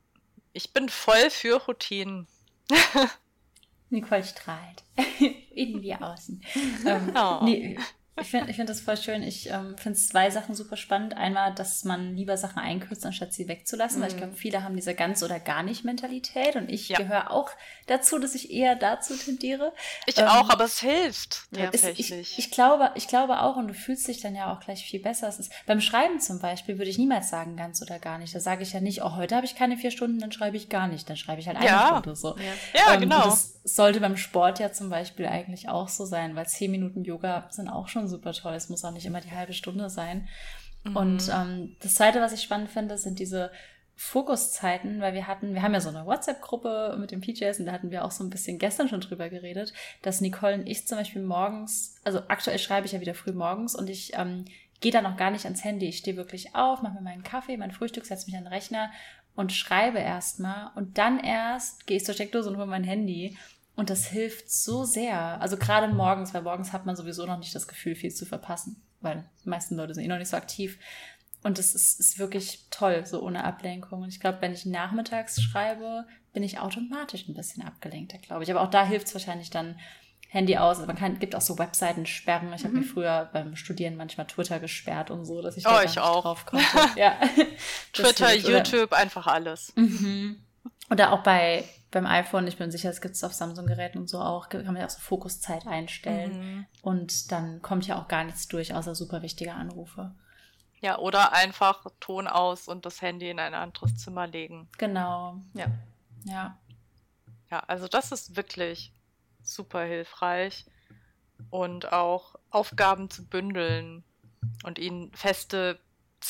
C: ich bin voll für Routinen.
A: Nicole strahlt. Innen wie außen. ähm, oh. nee, ich finde ich find das voll schön. Ich ähm, finde zwei Sachen super spannend. Einmal, dass man lieber Sachen einkürzt, anstatt sie wegzulassen, mhm. weil ich mhm. glaube, viele haben diese ganz oder gar nicht Mentalität und ich ja. gehöre auch dazu, dass ich eher dazu tendiere.
C: Ich ähm, auch, aber es hilft tatsächlich.
A: ich, ich, glaube, ich glaube auch und du fühlst dich dann ja auch gleich viel besser. Es ist, beim Schreiben zum Beispiel würde ich niemals sagen, ganz oder gar nicht. Da sage ich ja nicht, oh, heute habe ich keine vier Stunden, dann schreibe ich gar nicht. Dann schreibe ich halt eine ja. Stunde so.
C: Ja, ja ähm, genau.
A: Das sollte beim Sport ja zum Beispiel eigentlich auch so sein, weil zehn Minuten Yoga sind auch schon super toll. Es muss auch nicht immer die halbe Stunde sein. Mhm. Und ähm, das Zweite, was ich spannend finde, sind diese Fokuszeiten, weil wir hatten, wir haben ja so eine WhatsApp-Gruppe mit den PJs und da hatten wir auch so ein bisschen gestern schon drüber geredet, dass Nicole und ich zum Beispiel morgens, also aktuell schreibe ich ja wieder früh morgens und ich ähm, gehe da noch gar nicht ans Handy. Ich stehe wirklich auf, mache mir meinen Kaffee, mein Frühstück, setze mich an den Rechner und schreibe erstmal und dann erst gehe ich zur Steckdose und hole mein Handy. Und das hilft so sehr. Also gerade morgens, weil morgens hat man sowieso noch nicht das Gefühl, viel zu verpassen, weil die meisten Leute sind eh noch nicht so aktiv. Und das ist, ist wirklich toll, so ohne Ablenkung. Und ich glaube, wenn ich nachmittags schreibe, bin ich automatisch ein bisschen abgelenkter, glaube ich. Aber auch da hilft es wahrscheinlich dann Handy aus. Also man kann, gibt auch so Webseiten sperren. Ich habe mhm. mir früher beim Studieren manchmal Twitter gesperrt und so, dass ich da oh, ich auch. drauf konnte. ja.
C: Twitter, YouTube, einfach alles.
A: Mhm. Oder auch bei beim iPhone, ich bin sicher, es gibt es auf Samsung-Geräten und so auch, kann man ja auch so Fokuszeit einstellen. Mhm. Und dann kommt ja auch gar nichts durch, außer super wichtige Anrufe.
C: Ja, oder einfach Ton aus und das Handy in ein anderes Zimmer legen.
A: Genau.
B: Ja.
A: Ja.
C: Ja, also das ist wirklich super hilfreich. Und auch Aufgaben zu bündeln und ihnen feste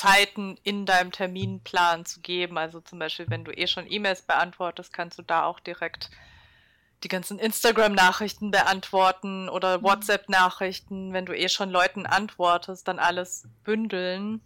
C: Zeiten in deinem Terminplan zu geben. Also zum Beispiel, wenn du eh schon E-Mails beantwortest, kannst du da auch direkt die ganzen Instagram-Nachrichten beantworten oder mhm. WhatsApp-Nachrichten, wenn du eh schon Leuten antwortest, dann alles bündeln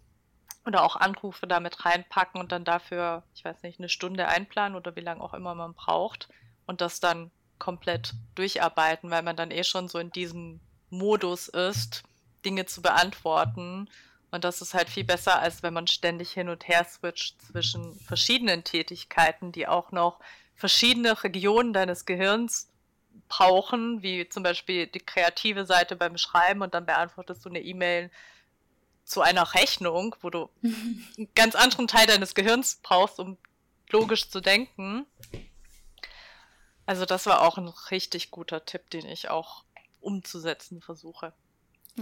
C: oder auch Anrufe damit reinpacken und dann dafür, ich weiß nicht, eine Stunde einplanen oder wie lange auch immer man braucht und das dann komplett durcharbeiten, weil man dann eh schon so in diesem Modus ist, Dinge zu beantworten. Und das ist halt viel besser, als wenn man ständig hin und her switcht zwischen verschiedenen Tätigkeiten, die auch noch verschiedene Regionen deines Gehirns brauchen, wie zum Beispiel die kreative Seite beim Schreiben und dann beantwortest du eine E-Mail zu einer Rechnung, wo du einen ganz anderen Teil deines Gehirns brauchst, um logisch zu denken. Also das war auch ein richtig guter Tipp, den ich auch umzusetzen versuche.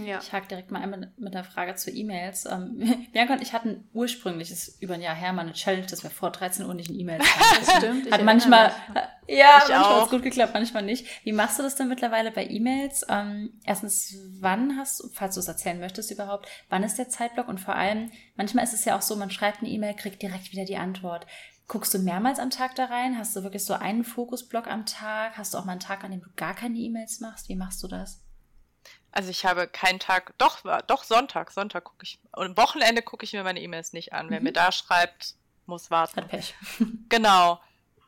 A: Ja. Ich hake direkt mal einmal mit einer Frage zu E-Mails. Ähm, Bianca und ich hatten ursprüngliches über ein Jahr her mal eine Challenge, dass wir vor 13 Uhr nicht in E-Mails haben. Das stimmt. Hat manchmal, äh, ja, ich manchmal hat es gut geklappt, manchmal nicht. Wie machst du das denn mittlerweile bei E-Mails? Ähm, erstens, wann hast du, falls du es erzählen möchtest überhaupt, wann ist der Zeitblock? Und vor allem, manchmal ist es ja auch so, man schreibt eine E-Mail, kriegt direkt wieder die Antwort. Guckst du mehrmals am Tag da rein? Hast du wirklich so einen Fokusblock am Tag? Hast du auch mal einen Tag, an dem du gar keine E-Mails machst? Wie machst du das?
C: Also ich habe keinen Tag, doch, doch Sonntag, Sonntag gucke ich, und Wochenende gucke ich mir meine E-Mails nicht an. Mhm. Wer mir da schreibt, muss warten. Hat Pech. genau.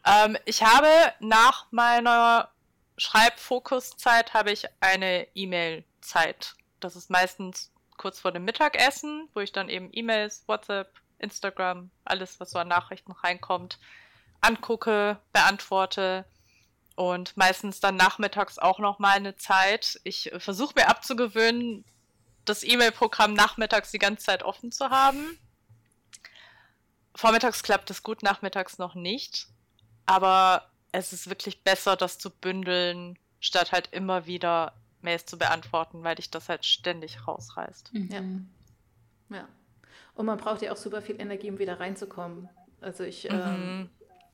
C: Ähm, ich habe nach meiner Schreibfokuszeit habe ich eine E-Mail-Zeit. Das ist meistens kurz vor dem Mittagessen, wo ich dann eben E-Mails, WhatsApp, Instagram, alles, was so an Nachrichten reinkommt, angucke, beantworte und meistens dann nachmittags auch noch mal eine Zeit. Ich versuche mir abzugewöhnen, das E-Mail-Programm nachmittags die ganze Zeit offen zu haben. Vormittags klappt es gut, nachmittags noch nicht. Aber es ist wirklich besser, das zu bündeln, statt halt immer wieder Mails zu beantworten, weil dich das halt ständig rausreißt.
B: Mhm. Ja. ja. Und man braucht ja auch super viel Energie, um wieder reinzukommen. Also ich mhm. ähm,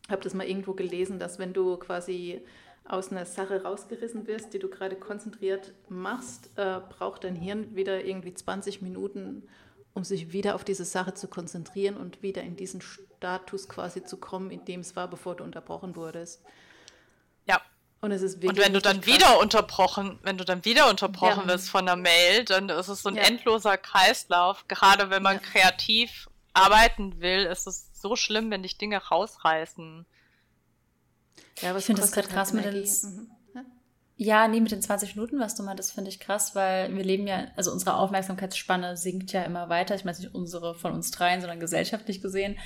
B: habe das mal irgendwo gelesen, dass wenn du quasi aus einer Sache rausgerissen wirst, die du gerade konzentriert machst, äh, braucht dein Hirn wieder irgendwie 20 Minuten, um sich wieder auf diese Sache zu konzentrieren und wieder in diesen Status quasi zu kommen, in dem es war, bevor du unterbrochen wurdest.
C: Ja. Und es ist Und wenn du dann wieder unterbrochen, wenn du dann wieder unterbrochen ja. wirst von einer Mail, dann ist es so ein ja. endloser Kreislauf. Gerade wenn man ja. kreativ arbeiten will, ist es so schlimm, wenn dich Dinge rausreißen.
A: Ja, ich finde das gerade krass mit den. Mhm. Ja, nee, mit den 20 Minuten, was du meintest, finde ich krass, weil wir leben ja, also unsere Aufmerksamkeitsspanne sinkt ja immer weiter. Ich meine nicht unsere von uns dreien, sondern gesellschaftlich gesehen.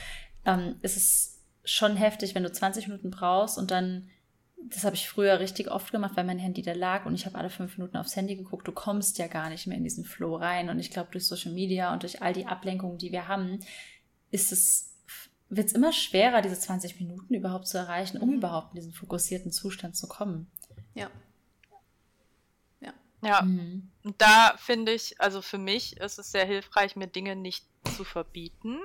A: Ähm, ist es schon heftig, wenn du 20 Minuten brauchst und dann, das habe ich früher richtig oft gemacht, weil mein Handy da lag und ich habe alle fünf Minuten aufs Handy geguckt. Du kommst ja gar nicht mehr in diesen Flow rein. Und ich glaube, durch Social Media und durch all die Ablenkungen, die wir haben, ist es wird es immer schwerer, diese 20 Minuten überhaupt zu erreichen, um mhm. überhaupt in diesen fokussierten Zustand zu kommen.
B: Ja.
C: Ja. Ja. Mhm. Und da finde ich, also für mich ist es sehr hilfreich, mir Dinge nicht zu verbieten,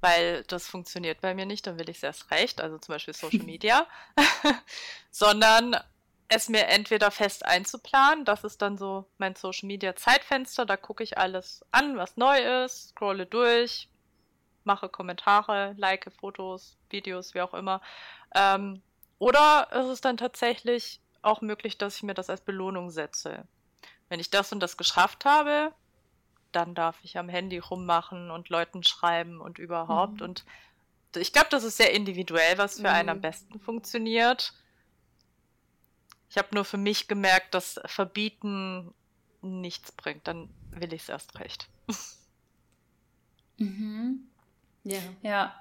C: weil das funktioniert bei mir nicht, dann will ich es erst recht, also zum Beispiel Social Media, sondern es mir entweder fest einzuplanen, das ist dann so mein Social Media Zeitfenster, da gucke ich alles an, was neu ist, scrolle durch, mache Kommentare, like Fotos, Videos, wie auch immer. Ähm, oder ist es dann tatsächlich auch möglich, dass ich mir das als Belohnung setze? Wenn ich das und das geschafft habe, dann darf ich am Handy rummachen und Leuten schreiben und überhaupt. Mhm. Und ich glaube, das ist sehr individuell, was für mhm. einen am mhm. besten funktioniert. Ich habe nur für mich gemerkt, dass Verbieten nichts bringt. Dann will ich es erst recht.
A: Mhm. Ja. Ja.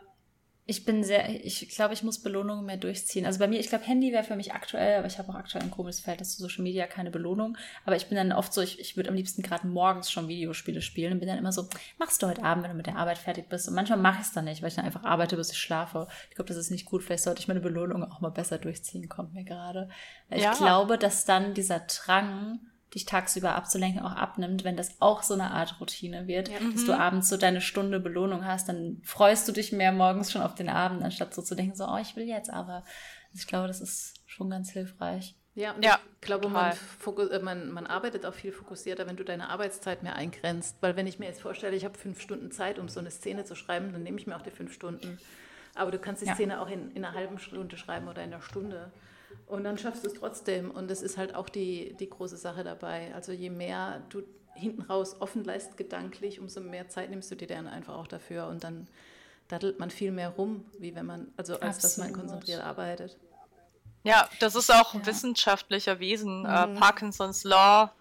A: Ich bin sehr, ich glaube, ich muss Belohnungen mehr durchziehen. Also bei mir, ich glaube, Handy wäre für mich aktuell, aber ich habe auch aktuell ein komisches Verhältnis zu Social Media, keine Belohnung. Aber ich bin dann oft so, ich, ich würde am liebsten gerade morgens schon Videospiele spielen und bin dann immer so, machst du heute Abend, wenn du mit der Arbeit fertig bist. Und manchmal mache ich es dann nicht, weil ich dann einfach arbeite, bis ich schlafe. Ich glaube, das ist nicht gut. Vielleicht sollte ich meine Belohnung auch mal besser durchziehen, kommt mir gerade. Weil ja. ich glaube, dass dann dieser Drang, dich tagsüber abzulenken, auch abnimmt, wenn das auch so eine Art Routine wird, ja. dass du mhm. abends so deine Stunde Belohnung hast, dann freust du dich mehr morgens schon auf den Abend, anstatt so zu denken, so, oh, ich will jetzt aber. Also ich glaube, das ist schon ganz hilfreich.
B: Ja, und ja, ich glaube, man, äh, man, man, arbeitet auch viel fokussierter, wenn du deine Arbeitszeit mehr eingrenzt. Weil wenn ich mir jetzt vorstelle, ich habe fünf Stunden Zeit, um so eine Szene zu schreiben, dann nehme ich mir auch die fünf Stunden. Aber du kannst die ja. Szene auch in, in einer halben Stunde schreiben oder in einer Stunde. Und dann schaffst du es trotzdem. Und das ist halt auch die, die große Sache dabei. Also je mehr du hinten raus offen lässt gedanklich, umso mehr Zeit nimmst du dir dann einfach auch dafür. Und dann daddelt man viel mehr rum, wie wenn man, also als Absolut. dass man konzentriert arbeitet.
C: Ja, das ist auch ja. wissenschaftlich erwiesen. Äh, mhm. Uh, Parkinson's Law,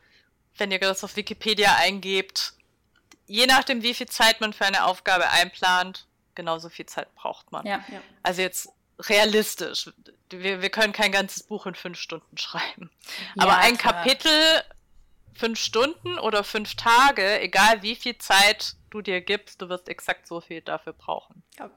C: wenn ihr das auf Wikipedia eingebt, je nachdem, wie viel Zeit man für eine Aufgabe einplant, genauso viel Zeit braucht man. Ja. Also jetzt realistisch. Wir, wir können kein ganzes Buch in fünf Stunden schreiben. Ja, Aber ein klar. Kapitel fünf Stunden oder fünf Tage, egal wie viel Zeit du dir gibst, du wirst exakt so viel dafür brauchen. Ja.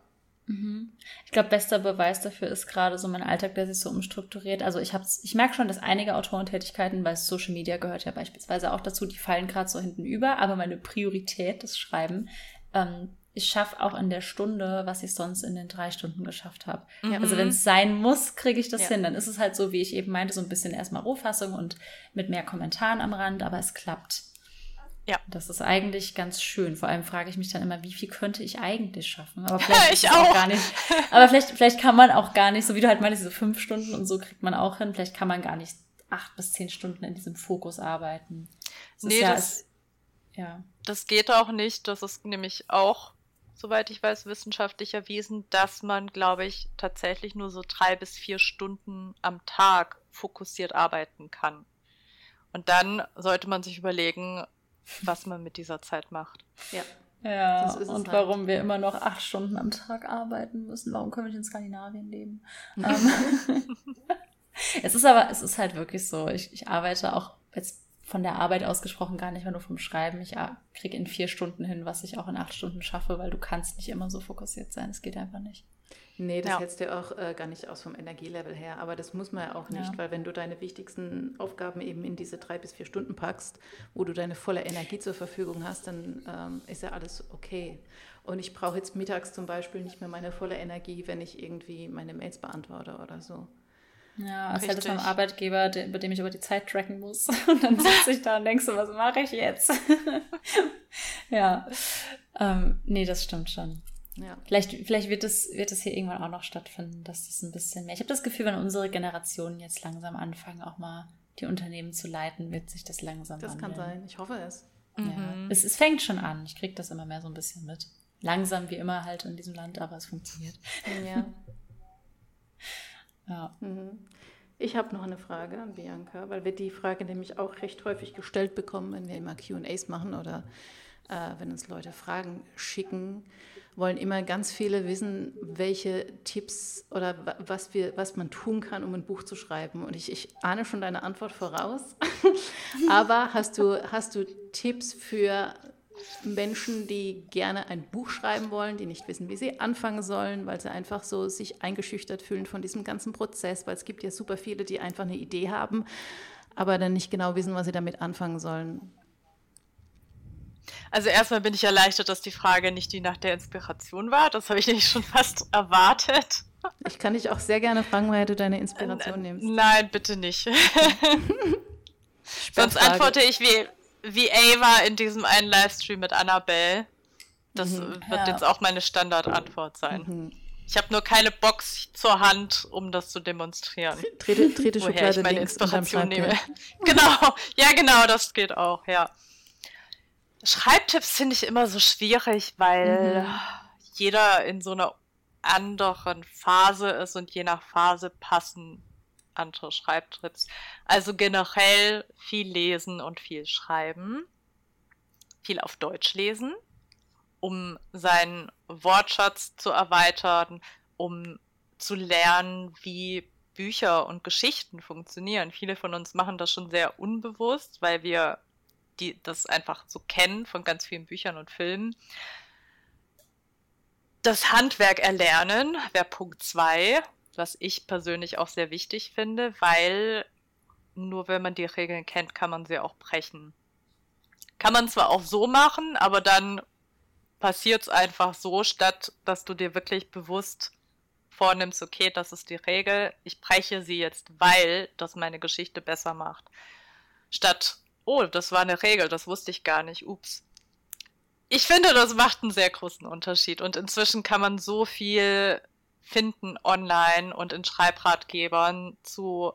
A: Mhm. Ich glaube, bester Beweis dafür ist gerade so mein Alltag, der sich so umstrukturiert. Also ich hab's, ich merke schon, dass einige Autorentätigkeiten, weil Social Media gehört ja beispielsweise auch dazu, die fallen gerade so hinten über, aber meine Priorität, das Schreiben, ähm, ich schaffe auch in der Stunde, was ich sonst in den drei Stunden geschafft habe. Mhm. Also wenn es sein muss, kriege ich das ja. hin. Dann ist es halt so, wie ich eben meinte, so ein bisschen erstmal Rohfassung und mit mehr Kommentaren am Rand, aber es klappt. Ja. Das ist eigentlich ganz schön. Vor allem frage ich mich dann immer, wie viel könnte ich eigentlich schaffen? Aber vielleicht ich auch. auch. gar nicht. Aber vielleicht, vielleicht kann man auch gar nicht, so wie du halt meinst, diese fünf Stunden und so kriegt man auch hin. Vielleicht kann man gar nicht acht bis zehn Stunden in diesem Fokus arbeiten.
C: Das nee, ja, das, es, ja. das geht auch nicht. Das ist nämlich auch, soweit ich weiß, wissenschaftlich erwiesen, dass man, glaube ich, tatsächlich nur so drei bis vier Stunden am Tag fokussiert arbeiten kann. Und dann sollte man sich überlegen, was man mit dieser Zeit macht.
A: Ja. Ja, und halt. warum wir immer noch acht Stunden am Tag arbeiten müssen. Warum können wir nicht in Skandinavien leben? ähm, es ist aber, es ist halt wirklich so. Ich, ich arbeite auch jetzt von der Arbeit ausgesprochen gar nicht mehr nur vom Schreiben. Ich kriege in vier Stunden hin, was ich auch in acht Stunden schaffe, weil du kannst nicht immer so fokussiert sein. Es geht einfach nicht.
B: Nee, das ja. hältst du auch äh, gar nicht aus vom Energielevel her. Aber das muss man ja auch nicht, ja. weil wenn du deine wichtigsten Aufgaben eben in diese drei bis vier Stunden packst, wo du deine volle Energie zur Verfügung hast, dann ähm, ist ja alles okay. Und ich brauche jetzt mittags zum Beispiel nicht mehr meine volle Energie, wenn ich irgendwie meine Mails beantworte oder so.
A: Ja, als hätte beim Arbeitgeber, der, bei dem ich aber die Zeit tracken muss. Und dann sitze ich da und denkst so, was mache ich jetzt? ja. Ähm, nee, das stimmt schon. Ja. Vielleicht, vielleicht wird es wird es hier irgendwann auch noch stattfinden, dass das ein bisschen mehr. Ich habe das Gefühl, wenn unsere Generationen jetzt langsam anfangen, auch mal die Unternehmen zu leiten, wird sich das langsam
B: Das wandeln. kann sein. Ich hoffe es.
A: Ja. Mhm. Es, es fängt schon an. Ich kriege das immer mehr so ein bisschen mit. Langsam wie immer halt in diesem Land, aber es funktioniert. Ja.
B: ja. Mhm. Ich habe noch eine Frage an Bianca, weil wir die Frage nämlich auch recht häufig gestellt bekommen, wenn wir immer QAs machen oder äh, wenn uns Leute Fragen schicken wollen immer ganz viele wissen, welche Tipps oder was, wir, was man tun kann, um ein Buch zu schreiben. Und ich, ich ahne schon deine Antwort voraus. Aber hast du, hast du Tipps für Menschen, die gerne ein Buch schreiben wollen, die nicht wissen, wie sie anfangen sollen, weil sie einfach so sich eingeschüchtert fühlen von diesem ganzen Prozess, weil es gibt ja super viele, die einfach eine Idee haben, aber dann nicht genau wissen, was sie damit anfangen sollen.
C: Also erstmal bin ich erleichtert, dass die Frage nicht die nach der Inspiration war. Das habe ich nämlich schon fast erwartet.
B: Ich kann dich auch sehr gerne fragen, woher du deine Inspiration nimmst.
C: Nein, bitte nicht. Sonst antworte ich wie, wie Ava in diesem einen Livestream mit Annabelle. Das mhm, wird ja. jetzt auch meine Standardantwort sein. Mhm. Ich habe nur keine Box zur Hand, um das zu demonstrieren.
B: Trete, trete
C: woher ich meine Inspiration nehme. genau, ja genau, das geht auch, ja. Schreibtipps finde ich immer so schwierig, weil mhm. jeder in so einer anderen Phase ist und je nach Phase passen andere Schreibtipps. Also generell viel lesen und viel schreiben. Viel auf Deutsch lesen, um seinen Wortschatz zu erweitern, um zu lernen, wie Bücher und Geschichten funktionieren. Viele von uns machen das schon sehr unbewusst, weil wir die das einfach so kennen von ganz vielen Büchern und Filmen. Das Handwerk erlernen wäre Punkt zwei, was ich persönlich auch sehr wichtig finde, weil nur wenn man die Regeln kennt, kann man sie auch brechen. Kann man zwar auch so machen, aber dann passiert es einfach so, statt dass du dir wirklich bewusst vornimmst, okay, das ist die Regel, ich breche sie jetzt, weil das meine Geschichte besser macht. Statt oh, das war eine Regel, das wusste ich gar nicht, ups. Ich finde, das macht einen sehr großen Unterschied und inzwischen kann man so viel finden online und in Schreibratgebern zu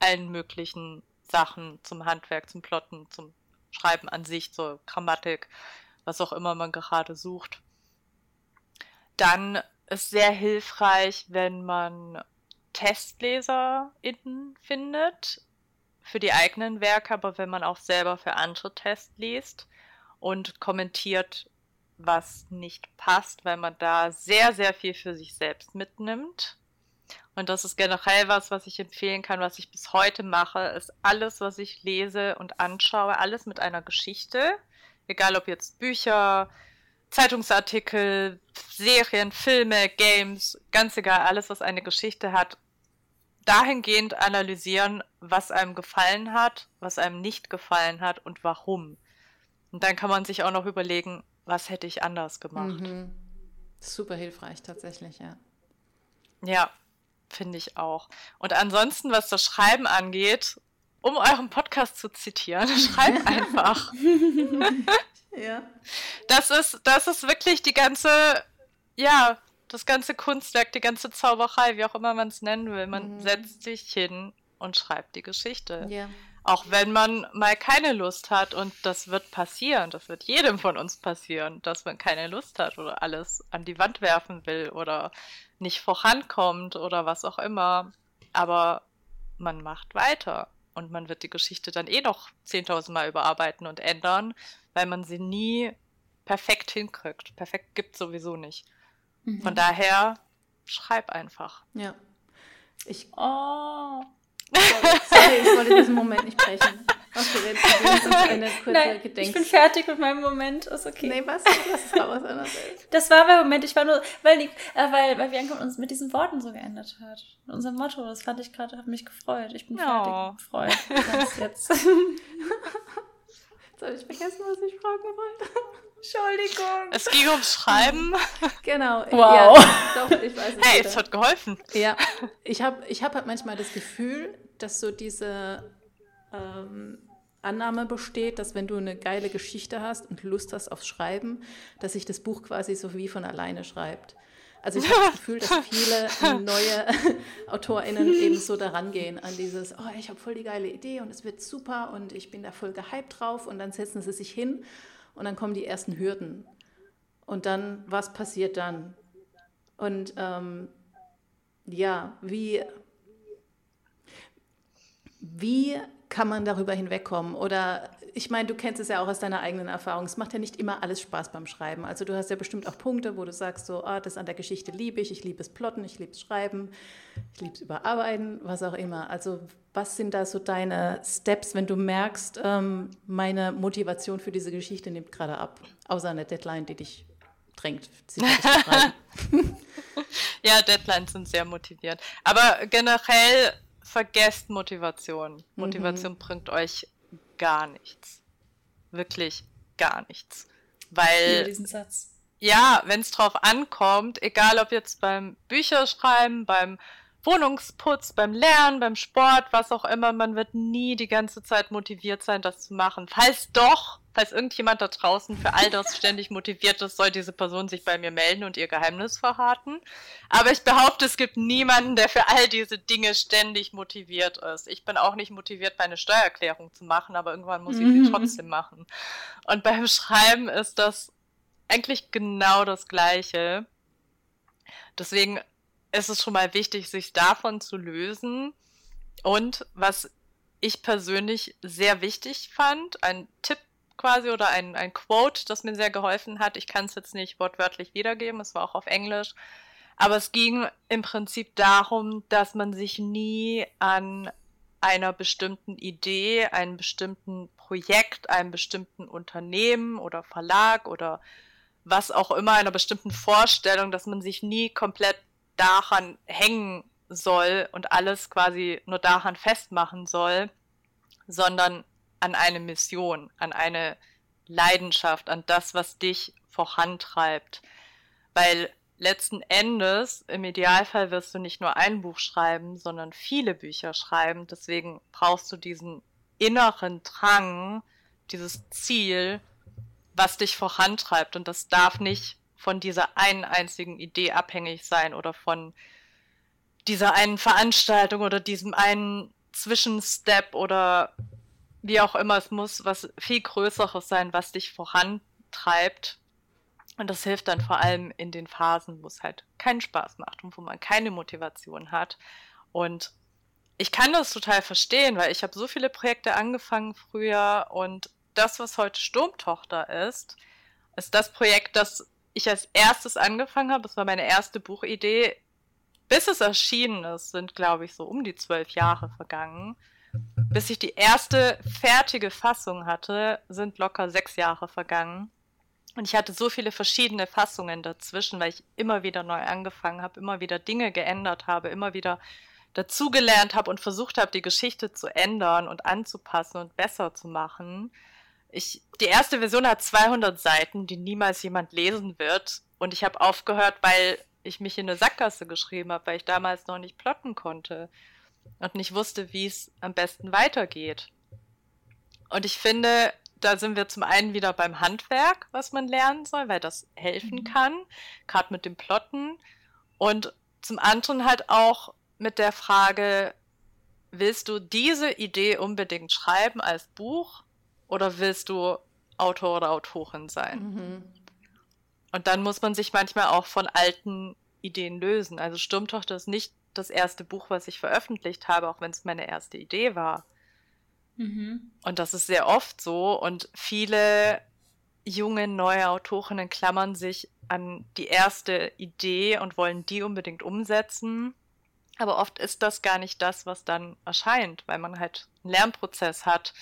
C: allen möglichen Sachen, zum Handwerk, zum Plotten, zum Schreiben an sich, zur Grammatik, was auch immer man gerade sucht. Dann ist sehr hilfreich, wenn man TestleserInnen findet für die eigenen Werke, aber wenn man auch selber für andere Tests liest und kommentiert, was nicht passt, weil man da sehr, sehr viel für sich selbst mitnimmt. Und das ist generell was, was ich empfehlen kann, was ich bis heute mache, ist alles, was ich lese und anschaue, alles mit einer Geschichte. Egal ob jetzt Bücher, Zeitungsartikel, Serien, Filme, Games, ganz egal, alles, was eine Geschichte hat, dahingehend analysieren, was einem gefallen hat, was einem nicht gefallen hat und warum. Und dann kann man sich auch noch überlegen, was hätte ich anders gemacht. Mhm.
B: Super hilfreich tatsächlich, ja.
C: Ja, finde ich auch. Und ansonsten, was das Schreiben angeht, um euren Podcast zu zitieren, schreibt einfach. ja. Das ist, das ist wirklich die ganze, ja, das ganze Kunstwerk, die ganze Zauberei, wie auch immer man es nennen will. Man mhm. setzt sich hin und schreibt die Geschichte. Ja. Auch wenn man mal keine Lust hat und das wird passieren, das wird jedem von uns passieren, dass man keine Lust hat oder alles an die Wand werfen will oder nicht vorankommt oder was auch immer. Aber man macht weiter und man wird die Geschichte dann eh noch 10.000 Mal überarbeiten und ändern, weil man sie nie perfekt hinkriegt. Perfekt gibt sowieso nicht. Mhm. Von daher, schreib einfach.
B: Ja. Ich. Oh. Sorry, ich wollte diesen Moment nicht brechen. Okay, jetzt
A: eine kurze Nein, Ich bin fertig mit meinem Moment, ist okay.
B: Nee, was? Lass es raus,
A: Das war mein Moment, ich war nur, weil, die, äh, weil, weil Bianca uns mit diesen Worten so geändert hat. Unser Motto, das fand ich gerade, hat mich gefreut. Ich bin oh. fertig gefreut. jetzt. jetzt
B: habe ich vergessen, was ich fragen wollte.
A: Entschuldigung.
C: Es ging ums Schreiben.
B: Genau.
A: Wow.
C: Ja, doch, ich weiß es hey, wieder. es hat geholfen.
B: Ja, ich habe ich hab halt manchmal das Gefühl, dass so diese ähm, Annahme besteht, dass wenn du eine geile Geschichte hast und Lust hast aufs Schreiben, dass sich das Buch quasi so wie von alleine schreibt. Also ich habe das Gefühl, dass viele neue AutorInnen eben so daran gehen, an dieses, oh, ich habe voll die geile Idee und es wird super und ich bin da voll gehypt drauf und dann setzen sie sich hin und dann kommen die ersten Hürden. Und dann, was passiert dann? Und ähm, ja, wie, wie kann man darüber hinwegkommen? Oder ich meine, du kennst es ja auch aus deiner eigenen Erfahrung. Es macht ja nicht immer alles Spaß beim Schreiben. Also du hast ja bestimmt auch Punkte, wo du sagst, so, ah, das an der Geschichte liebe ich, ich liebe es Plotten, ich liebe es Schreiben, ich liebe es Überarbeiten, was auch immer. Also was sind da so deine Steps, wenn du merkst, ähm, meine Motivation für diese Geschichte nimmt gerade ab, außer eine Deadline, die dich drängt, sie zu schreiben?
C: ja, Deadlines sind sehr motivierend. Aber generell vergesst Motivation. Motivation mhm. bringt euch gar nichts. Wirklich gar nichts. Weil.
A: diesen Satz.
C: Ja, wenn es drauf ankommt, egal ob jetzt beim Bücherschreiben, beim Wohnungsputz, beim Lernen, beim Sport, was auch immer, man wird nie die ganze Zeit motiviert sein, das zu machen. Falls doch, falls irgendjemand da draußen für all das ständig motiviert ist, soll diese Person sich bei mir melden und ihr Geheimnis verraten. Aber ich behaupte, es gibt niemanden, der für all diese Dinge ständig motiviert ist. Ich bin auch nicht motiviert, meine Steuererklärung zu machen, aber irgendwann muss ich sie mhm. trotzdem machen. Und beim Schreiben ist das eigentlich genau das Gleiche. Deswegen ist es schon mal wichtig, sich davon zu lösen. Und was ich persönlich sehr wichtig fand, ein Tipp quasi oder ein, ein Quote, das mir sehr geholfen hat. Ich kann es jetzt nicht wortwörtlich wiedergeben, es war auch auf Englisch. Aber es ging im Prinzip darum, dass man sich nie an einer bestimmten Idee, einem bestimmten Projekt, einem bestimmten Unternehmen oder Verlag oder was auch immer, einer bestimmten Vorstellung, dass man sich nie komplett daran hängen soll und alles quasi nur daran festmachen soll, sondern an eine Mission, an eine Leidenschaft, an das, was dich vorantreibt. Weil letzten Endes, im Idealfall wirst du nicht nur ein Buch schreiben, sondern viele Bücher schreiben. Deswegen brauchst du diesen inneren Drang, dieses Ziel, was dich vorantreibt. Und das darf nicht von dieser einen einzigen Idee abhängig sein oder von dieser einen Veranstaltung oder diesem einen Zwischenstep oder wie auch immer. Es muss was viel Größeres sein, was dich vorantreibt. Und das hilft dann vor allem in den Phasen, wo es halt keinen Spaß macht und wo man keine Motivation hat. Und ich kann das total verstehen, weil ich habe so viele Projekte angefangen früher und das, was heute Sturmtochter ist, ist das Projekt, das ich als erstes angefangen habe. Das war meine erste Buchidee. Bis es erschienen ist, sind, glaube ich, so um die zwölf Jahre vergangen. Bis ich die erste fertige Fassung hatte, sind locker sechs Jahre vergangen. Und ich hatte so viele verschiedene Fassungen dazwischen, weil ich immer wieder neu angefangen habe, immer wieder Dinge geändert habe, immer wieder dazugelernt habe und versucht habe, die Geschichte zu ändern und anzupassen und besser zu machen. Ich, die erste Version hat 200 Seiten, die niemals jemand lesen wird. Und ich habe aufgehört, weil ich mich in eine Sackgasse geschrieben habe, weil ich damals noch nicht plotten konnte und nicht wusste, wie es am besten weitergeht. Und ich finde, da sind wir zum einen wieder beim Handwerk, was man lernen soll, weil das helfen mhm. kann, gerade mit dem Plotten. Und zum anderen halt auch mit der Frage, willst du diese Idee unbedingt schreiben als Buch oder willst du Autor oder Autorin sein? Mhm. Und dann muss man sich manchmal auch von alten Ideen lösen. Also Sturmtochter ist nicht das erste Buch, was ich veröffentlicht habe, auch wenn es meine erste Idee war. Mhm. Und das ist sehr oft so. Und viele junge neue Autorinnen klammern sich an die erste Idee und wollen die unbedingt umsetzen. Aber oft ist das gar nicht das, was dann erscheint, weil man halt einen Lernprozess hat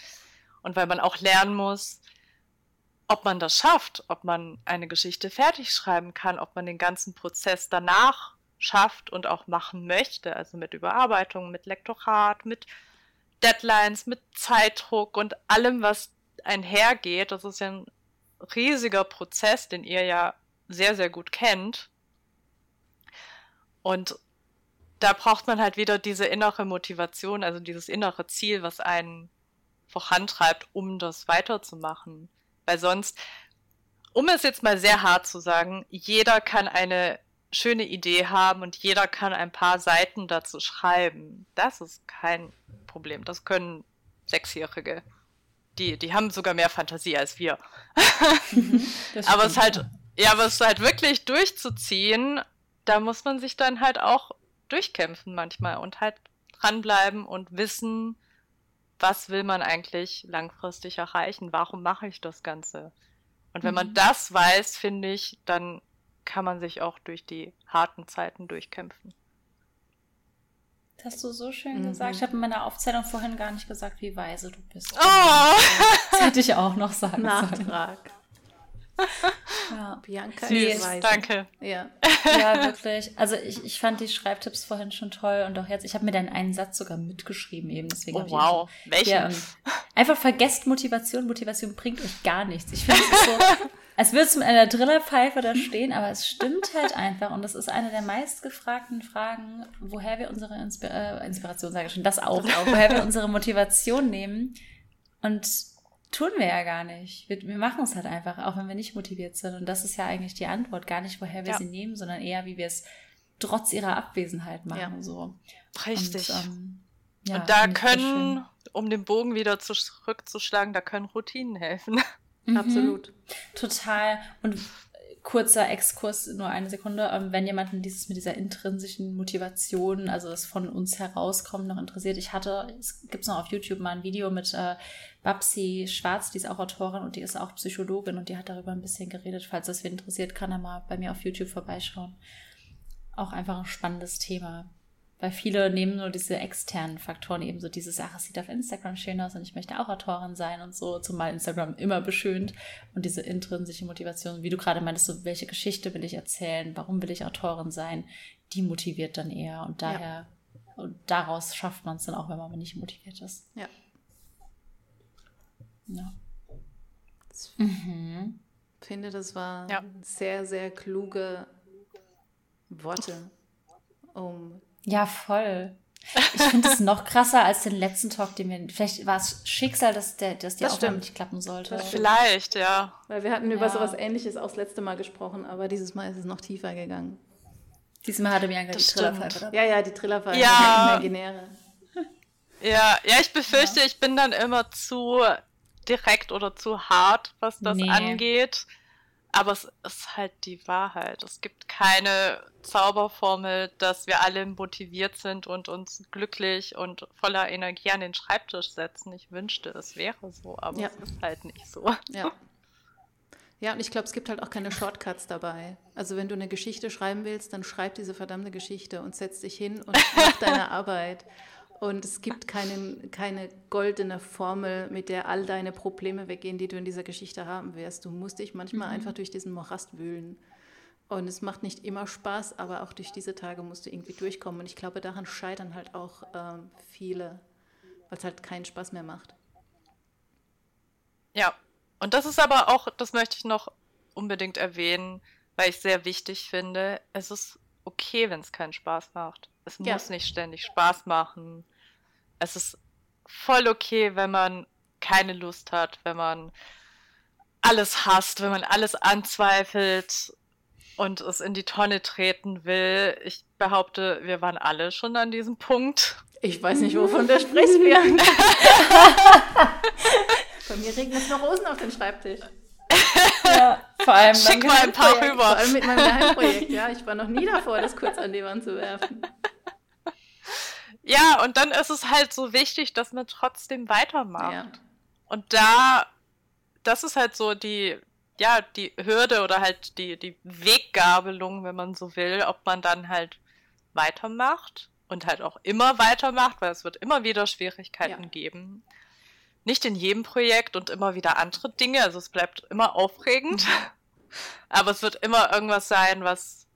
C: und weil man auch lernen muss, ob man das schafft, ob man eine Geschichte fertig schreiben kann, ob man den ganzen Prozess danach schafft und auch machen möchte, also mit Überarbeitung, mit Lektorat, mit Deadlines, mit Zeitdruck und allem, was einhergeht. Das ist ja ein riesiger Prozess, den ihr ja sehr, sehr gut kennt. Und da braucht man halt wieder diese innere Motivation, also dieses innere Ziel, was einen vorantreibt, um das weiterzumachen. Weil sonst, um es jetzt mal sehr hart zu sagen, jeder kann eine schöne Idee haben und jeder kann ein paar Seiten dazu schreiben. Das ist kein Problem. Das können Sechsjährige. Die, die haben sogar mehr Fantasie als wir. Mhm, aber es halt, ja, aber es halt wirklich durchzuziehen, da muss man sich dann halt auch durchkämpfen manchmal und halt dranbleiben und wissen, was will man eigentlich langfristig erreichen? Warum mache ich das Ganze? Und wenn mhm. man das weiß, finde ich, dann kann man sich auch durch die harten Zeiten durchkämpfen.
A: Das hast du so schön mhm. gesagt. Ich habe in meiner Aufzählung vorhin gar nicht gesagt, wie weise du bist.
C: Oh!
A: Das hätte ich auch noch sagen
B: Nachtrag.
A: sollen.
B: Ja. Bianca
C: Süß, danke.
B: Ja.
A: ja, wirklich. Also ich, ich fand die Schreibtipps vorhin schon toll und auch jetzt, ich habe mir dann einen Satz sogar mitgeschrieben eben. Deswegen
C: oh, wow.
A: Ich, Welchen? Ja, um, einfach vergesst Motivation. Motivation bringt euch gar nichts. Ich finde es so, als würde es mit einer Drillerpfeife da stehen, aber es stimmt halt einfach und das ist eine der meistgefragten Fragen, woher wir unsere Inspir äh, Inspiration, sage ich schon, das auch, auch woher wir unsere Motivation nehmen. Und tun wir ja gar nicht. Wir, wir machen es halt einfach, auch wenn wir nicht motiviert sind. Und das ist ja eigentlich die Antwort. Gar nicht, woher wir ja. sie nehmen, sondern eher, wie wir es trotz ihrer Abwesenheit machen. Ja. So.
C: Richtig. Und, ähm, ja, und da können, um den Bogen wieder zurückzuschlagen, da können Routinen helfen.
A: Mhm. Absolut. Total. Und kurzer Exkurs, nur eine Sekunde, ähm, wenn jemanden dieses mit dieser intrinsischen Motivation, also das von uns herauskommt, noch interessiert. Ich hatte, es gibt noch auf YouTube mal ein Video mit äh, Babsi Schwarz, die ist auch Autorin und die ist auch Psychologin und die hat darüber ein bisschen geredet. Falls das wen interessiert, kann er mal bei mir auf YouTube vorbeischauen. Auch einfach ein spannendes Thema. Weil viele nehmen nur diese externen Faktoren, eben so dieses, ach, es sieht auf Instagram schön aus und ich möchte auch Autorin sein und so, zumal Instagram immer beschönt. Und diese intrinsische Motivation, wie du gerade meintest, so, welche Geschichte will ich erzählen, warum will ich Autorin sein, die motiviert dann eher. Und daher, ja. und daraus schafft man es dann auch, wenn man nicht motiviert ist.
B: Ja.
A: Ja.
B: Mhm. Ich finde, das waren ja. sehr, sehr kluge Worte, um
A: ja, voll. Ich finde es noch krasser als den letzten Talk, den wir. Vielleicht war es Schicksal, dass, der, dass die
B: Das
A: Aufnahme
B: stimmt.
A: nicht klappen sollte.
C: Vielleicht, ja.
B: Weil wir hatten über
A: Ja.
B: sowas ähnliches auch das letzte Mal gesprochen, aber dieses Mal ist es noch tiefer gegangen.
A: Diesmal hatte Bianca
C: Das
A: die Trillerpfeife.
B: Ja, ja, die Trillerpfeife,
C: Ja.
B: die imaginäre.
C: Ja, ja, ich befürchte, ich bin dann immer zu direkt oder zu hart, was das
A: Nee.
C: angeht. Aber es ist halt die Wahrheit. Es gibt keine Zauberformel, dass wir alle motiviert sind und uns glücklich und voller Energie an den Schreibtisch setzen. Ich wünschte, es wäre so, aber
B: Ja.
C: es ist halt nicht so.
B: Ja. Ja, und ich glaube, es gibt halt auch keine Shortcuts dabei. Also wenn du eine Geschichte schreiben willst, dann schreib diese verdammte Geschichte und setz dich hin und mach deine Arbeit. Und es gibt keinen, keine goldene Formel, mit der all deine Probleme weggehen, die du in dieser Geschichte haben wirst. Du musst dich manchmal einfach durch diesen Morast wühlen. Und es macht nicht immer Spaß, aber auch durch diese Tage musst du irgendwie durchkommen. Und ich glaube, daran scheitern halt auch ähm, viele, weil es halt keinen Spaß mehr macht.
C: Ja, und das ist aber auch, das möchte ich noch unbedingt erwähnen, weil ich sehr wichtig finde, es ist okay, wenn es keinen Spaß macht. Es
B: Ja.
C: muss nicht ständig Spaß machen. Es ist voll okay, wenn man keine Lust hat, wenn man alles hasst, wenn man alles anzweifelt und es in die Tonne treten will. Ich behaupte, wir waren alle schon an diesem Punkt.
B: Ich weiß nicht, wovon du sprichst, Bianca. Bei mir regnet es noch Rosen auf den Schreibtisch.
A: Ja, vor allem
C: Schick mal ein paar rüber.
B: Vor allem mit meinem Geheimprojekt, ja. Ich war noch nie davor, das kurz an die Wand zu werfen.
C: Ja, und dann ist es halt so wichtig, dass man trotzdem weitermacht.
B: Ja.
C: Und da, das ist halt so die, ja, die Hürde oder halt die, die Weggabelung, wenn man so will, ob man dann halt weitermacht und halt auch immer weitermacht, weil es wird immer wieder Schwierigkeiten
B: Ja.
C: geben. Nicht in jedem Projekt und immer wieder andere Dinge, also es bleibt immer aufregend, aber es wird immer irgendwas sein, was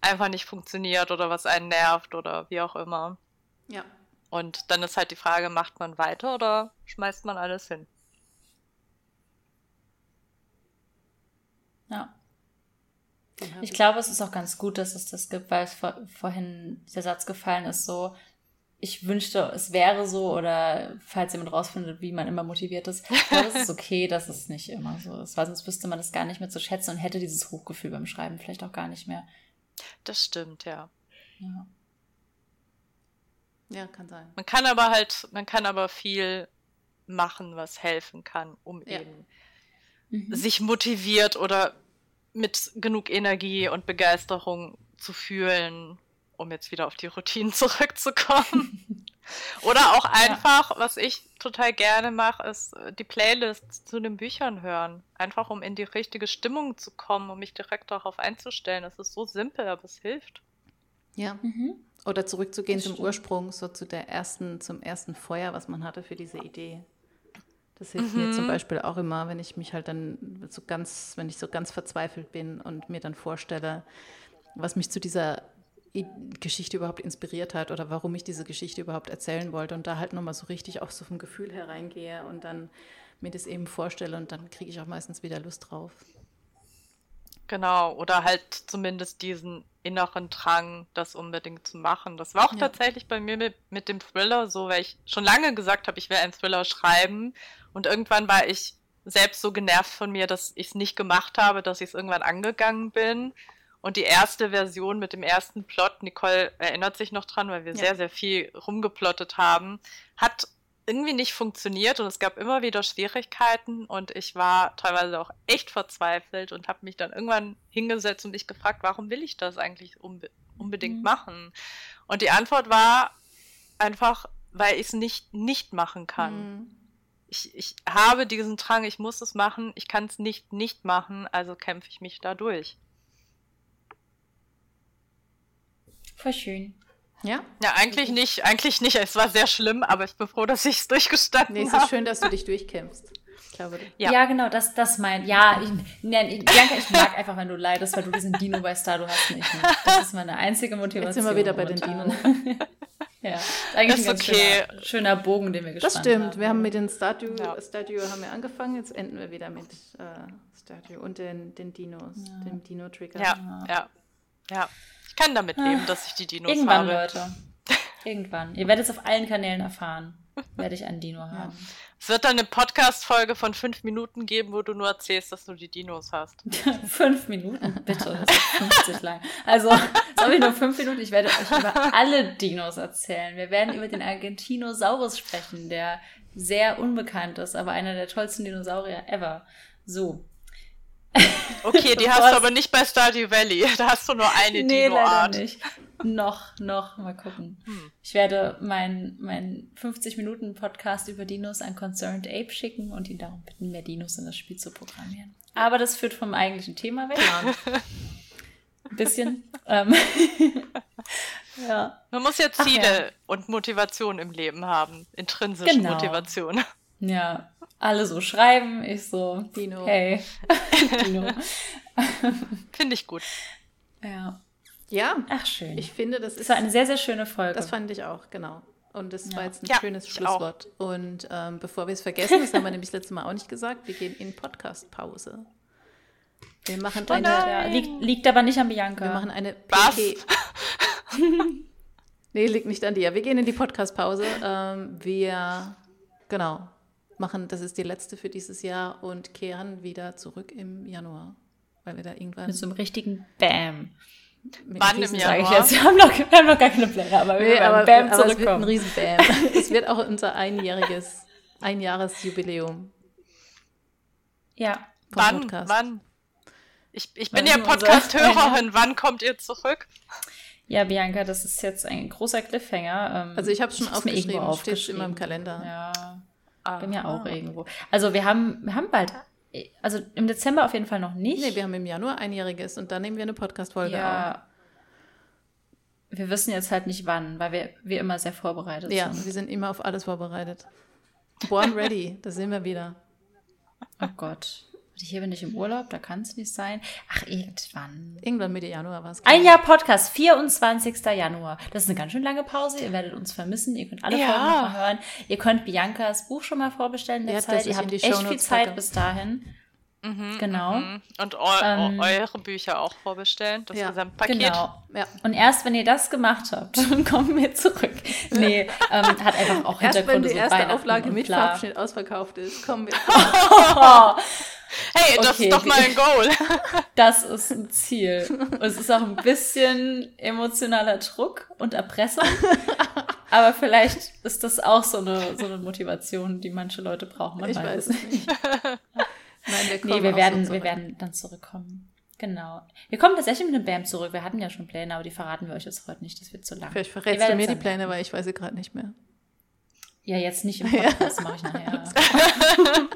C: einfach nicht funktioniert oder was einen nervt oder wie auch immer.
B: Ja.
C: Und dann ist halt die Frage, macht man weiter oder schmeißt man alles hin?
A: Ja. Ich glaube, es ist auch ganz gut, dass es das gibt, weil es vor, vorhin der Satz gefallen ist, so, ich wünschte, es wäre so, oder falls jemand rausfindet, wie man immer motiviert ist, glaube, es ist okay, dass es nicht immer so ist, weil sonst wüsste man das gar nicht mehr zu schätzen und hätte dieses Hochgefühl beim Schreiben vielleicht auch gar nicht mehr.
C: Das stimmt, ja.
A: Ja.
B: Ja, kann sein.
C: Man kann aber halt, man kann aber viel machen, was helfen kann, um
B: Ja.
C: eben
A: Mhm.
C: sich motiviert oder mit genug Energie und Begeisterung zu fühlen, um jetzt wieder auf die Routinen zurückzukommen. Oder auch einfach, was ich total gerne mache, ist äh, die Playlists zu den Büchern hören. Einfach um in die richtige Stimmung zu kommen, um mich direkt darauf einzustellen. Das ist so simpel, aber es hilft.
B: Ja.
A: Mhm.
B: Oder zurückzugehen
A: Das
B: zum
A: stimmt.
B: Ursprung, so zu der ersten, zum ersten Feuer, was man hatte für diese Idee. Das hilft mir zum Beispiel auch immer, wenn ich mich halt dann so ganz, wenn ich so ganz verzweifelt bin und mir dann vorstelle, was mich zu dieser Geschichte überhaupt inspiriert hat oder warum ich diese Geschichte überhaupt erzählen wollte und da halt nochmal so richtig auch so vom Gefühl hereingehe und dann mir das eben vorstelle und dann kriege ich auch meistens wieder Lust drauf.
C: Genau, oder halt zumindest diesen inneren Drang, das unbedingt zu machen. Das war auch
B: Ja.
C: tatsächlich bei mir mit, mit dem Thriller so, weil ich schon lange gesagt habe, ich will einen Thriller schreiben. Und irgendwann war ich selbst so genervt von mir, dass ich es nicht gemacht habe, dass ich es irgendwann angegangen bin. Und die erste Version mit dem ersten Plot, Nicole erinnert sich noch dran, weil wir
B: Ja.
C: sehr, sehr viel rumgeplottet haben, hat irgendwie nicht funktioniert und es gab immer wieder Schwierigkeiten und ich war teilweise auch echt verzweifelt und habe mich dann irgendwann hingesetzt und mich gefragt, warum will ich das eigentlich unbe unbedingt
A: Mhm.
C: machen? Und die Antwort war einfach, weil ich es nicht nicht machen kann.
B: Mhm.
C: Ich, ich habe diesen Drang, ich muss es machen, ich kann es nicht nicht machen, also kämpfe ich mich da durch.
A: Voll schön.
B: Ja?
C: Ja, eigentlich nicht, eigentlich nicht. Es war sehr schlimm, aber ich bin froh, dass ich es durchgestanden
B: Nee, es
C: habe.
B: ist schön, dass du dich durchkämpfst. Ich glaube,
C: Ja.
A: Ja, genau, das, das mein, ja, ich, ne, ich, Bianca, ich mag einfach, wenn du leidest, weil du diesen Dino bei Star, du hast nicht. Ne? Das ist meine einzige Motivation.
B: Jetzt sind wir wieder bei den
A: momentan. ja, ist eigentlich
C: Ist
A: ein ganz
C: okay.
A: schöner, schöner Bogen, den wir gespannt
B: Das stimmt.
A: haben.
B: Wir haben mit den Stardew,
C: Ja.
B: Stardew haben wir angefangen, jetzt enden wir wieder mit äh, Stardew und den, den Dinos, dem Dino-Trigger.
C: Ja, ja, ja. Ich kann damit leben, dass ich die Dinos
A: Irgendwann,
C: habe.
A: Leute. Irgendwann. Ihr werdet es auf allen Kanälen erfahren. Werde ich einen Dino haben.
C: Es wird dann eine Podcast-Folge von fünf Minuten geben, wo du nur erzählst, dass du die Dinos hast.
A: fünf Minuten? Bitte, das ist 50 lang. Also, habe ich nur fünf Minuten. Ich werde euch über alle Dinos erzählen. Wir werden über den Argentinosaurus sprechen, der sehr unbekannt ist, aber einer der tollsten Dinosaurier ever. So.
C: Okay, die hast du aber nicht bei Stardew Valley. Da hast du nur eine nee, Dino-Art.
A: Leider nicht. Noch, noch, mal gucken. Hm. Ich werde meinen mein 50-Minuten-Podcast über Dinos an Concerned Ape schicken und ihn darum bitten, mehr Dinos in das Spiel zu programmieren. Aber das führt vom eigentlichen Thema weg. Ein bisschen. Ähm,
C: ja. Man muss ja Ziele ja. und Motivation im Leben haben. Intrinsische genau. Motivation.
A: Ja, alle so schreiben, ich so, Dino. Hey, Dino.
C: Finde ich gut.
A: Ja.
B: Ja.
A: Ach, schön.
B: Ich finde, das ist.
A: Das war eine sehr, sehr schöne Folge.
B: Das fand ich auch, genau. Und das ja. war jetzt ein ja, schönes Schlusswort. Auch. Und ähm, bevor wir es vergessen, das haben wir nämlich das letzte Mal auch nicht gesagt, wir gehen in Podcast-Pause. Wir machen oh eine.
A: Liegt, liegt aber nicht an Bianca.
B: Wir machen eine PT. nee, liegt nicht an dir. Wir gehen in die Podcast-Pause. Ähm, wir, genau, machen, das ist die letzte für dieses Jahr und kehren wieder zurück im Januar. Weil wir da irgendwann.
A: Mit so einem richtigen Bam.
C: Wann im Januar? Ich jetzt.
A: Wir, haben noch, wir haben noch gar keine Pläne, aber wir nee, aber, Bam aber
B: es wird ein riesen Bam. es wird auch unser einjähriges, Einjahresjubiläum.
A: Ja.
C: Wann? Podcast. Wann? Ich, ich bin ja Podcast-Hörerin. Wann kommt ihr zurück?
A: Ja, Bianca, das ist jetzt ein großer Cliffhanger.
B: Ähm, also ich habe es schon aufgeschrieben, aufgeschrieben. steht in meinem Kalender.
A: Ja, ah, bin ja auch irgendwo. Also wir haben, wir haben bald also im Dezember auf jeden Fall noch nicht.
B: Nee, wir haben im Januar einjähriges und dann nehmen wir eine Podcast-Folge
A: ja. auf. Wir wissen jetzt halt nicht wann, weil wir, wir immer sehr vorbereitet
B: ja,
A: sind.
B: Ja, wir sind immer auf alles vorbereitet. Born ready, da sind wir wieder.
A: Oh Gott. Hier bin ich im Urlaub, da kann es nicht sein. Ach, irgendwann.
B: Irgendwann Mitte Januar war es.
A: Ein Jahr Podcast, 24. Januar. Das ist eine ganz schön lange Pause. Ihr werdet uns vermissen. Ihr könnt alle ja. Folgen nochmal hören. Ihr könnt Biancas Buch schon mal vorbestellen der ja, Zeit. Ihr habt echt viel Zeit packe. bis dahin. Mhm, genau. Mhm.
C: Und eu ähm, eure Bücher auch vorbestellen, das ja, Gesamtpaket. Genau.
A: Ja. Und erst wenn ihr das gemacht habt, dann kommen wir zurück. Nee, ähm, hat einfach auch
B: Hintergründe. Erst wenn die so erste Auflage mit Farbschnitt ausverkauft ist, kommen wir.
C: hey, das okay, ist doch mal ein Goal.
A: das ist ein Ziel. Und es ist auch ein bisschen emotionaler Druck und Erpressung. Aber vielleicht ist das auch so eine, so eine Motivation, die manche Leute brauchen. Man
B: ich weiß es nicht.
A: Nein, wir nee, wir werden, so wir werden dann zurückkommen. Genau. Wir kommen tatsächlich mit einem BAM zurück. Wir hatten ja schon Pläne, aber die verraten wir euch jetzt heute nicht. Das wird zu lang.
B: Vielleicht verrätst du mir die Pläne, weil ich weiß sie gerade nicht mehr.
A: Ja, jetzt nicht im Podcast, ja. mache ich nachher.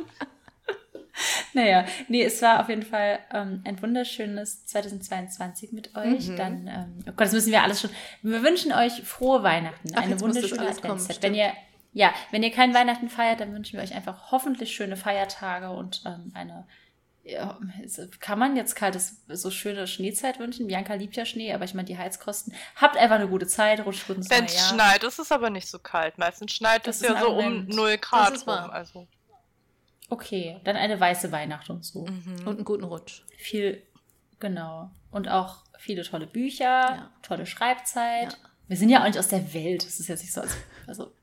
A: naja, nee, es war auf jeden Fall ähm, ein wunderschönes 2022 mit euch. Mhm. Dann, ähm, oh Gott, das müssen wir alles schon. Wir wünschen euch frohe Weihnachten, Ach, eine wunderschöne Adventszeit. Wenn ihr ja, wenn ihr kein Weihnachten feiert, dann wünschen wir euch einfach hoffentlich schöne Feiertage und ähm, eine ja, kann man jetzt kaltes, so schöne Schneezeit wünschen? Bianca liebt ja Schnee, aber ich meine, die Heizkosten. Habt einfach eine gute Zeit, rutscht gut ins
C: Wenn es schneit, ist es aber nicht so kalt. Meistens schneit es ja so um 0 Grad rum. Also.
A: Okay, dann eine weiße Weihnacht und so.
B: Mhm. Und einen guten Rutsch.
A: Viel, genau. Und auch viele tolle Bücher, ja. tolle Schreibzeit. Ja. Wir sind ja auch nicht aus der Welt. Das ist jetzt nicht so, als, also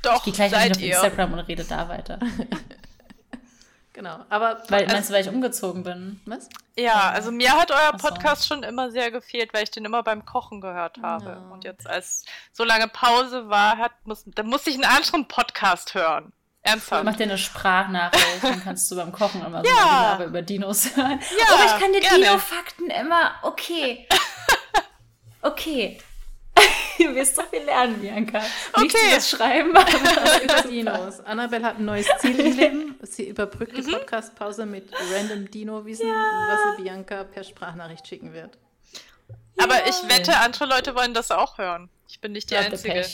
C: doch,
A: ich gehe gleich seid auf ihr. Instagram und rede da weiter.
B: genau, aber...
A: Weil, also, meinst du, weil ich umgezogen bin?
B: Was?
C: Ja, also mir hat euer Podcast so. schon immer sehr gefehlt, weil ich den immer beim Kochen gehört habe. No. Und jetzt, als so lange Pause war, hat, muss, dann musste ich einen anderen Podcast hören. Ernsthaft.
A: Mach dir eine Sprachnachricht, dann kannst du beim Kochen immer ja. so über Dinos hören. Ja, Oder ich kann dir Dino-Fakten immer, okay. Okay, du wirst so viel lernen, Bianca. Okay. Nicht das Schreiben, aber
B: über Dinos. Annabelle hat ein neues Ziel im Leben. Sie überbrückt die mhm. Podcast-Pause mit random Dino-Wissen, ja. was sie Bianca per Sprachnachricht schicken wird.
C: Aber ja. ich wette, andere Leute wollen das auch hören. Ich bin nicht die Leute Einzige.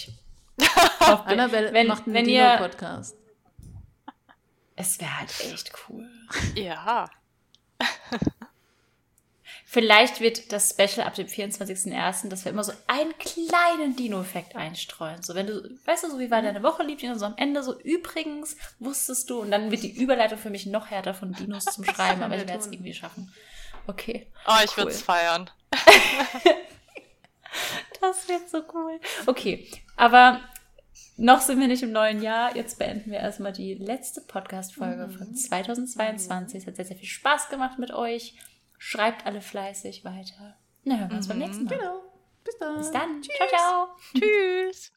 B: Annabelle wenn, macht einen Dino-Podcast.
A: Es wäre halt echt cool.
C: Ja.
A: Vielleicht wird das Special ab dem 24.01., dass wir immer so einen kleinen Dino-Effekt einstreuen. So, wenn du, weißt du, so wie war deine Woche, Liebchen, so am Ende so, übrigens wusstest du, und dann wird die Überleitung für mich noch härter von Dinos zum Schreiben, aber ich werde es irgendwie schaffen. Okay.
C: Oh, ich cool. würde es feiern.
A: Das wird so cool. Okay, aber noch sind wir nicht im neuen Jahr. Jetzt beenden wir erstmal die letzte Podcast-Folge mhm. von 2022. Es hat sehr, sehr viel Spaß gemacht mit euch. Schreibt alle fleißig weiter. Na, hören wir uns mhm. beim nächsten Mal.
B: Genau. Bis dann.
A: Bis dann. Tschüss. Ciao, ciao.
C: Tschüss.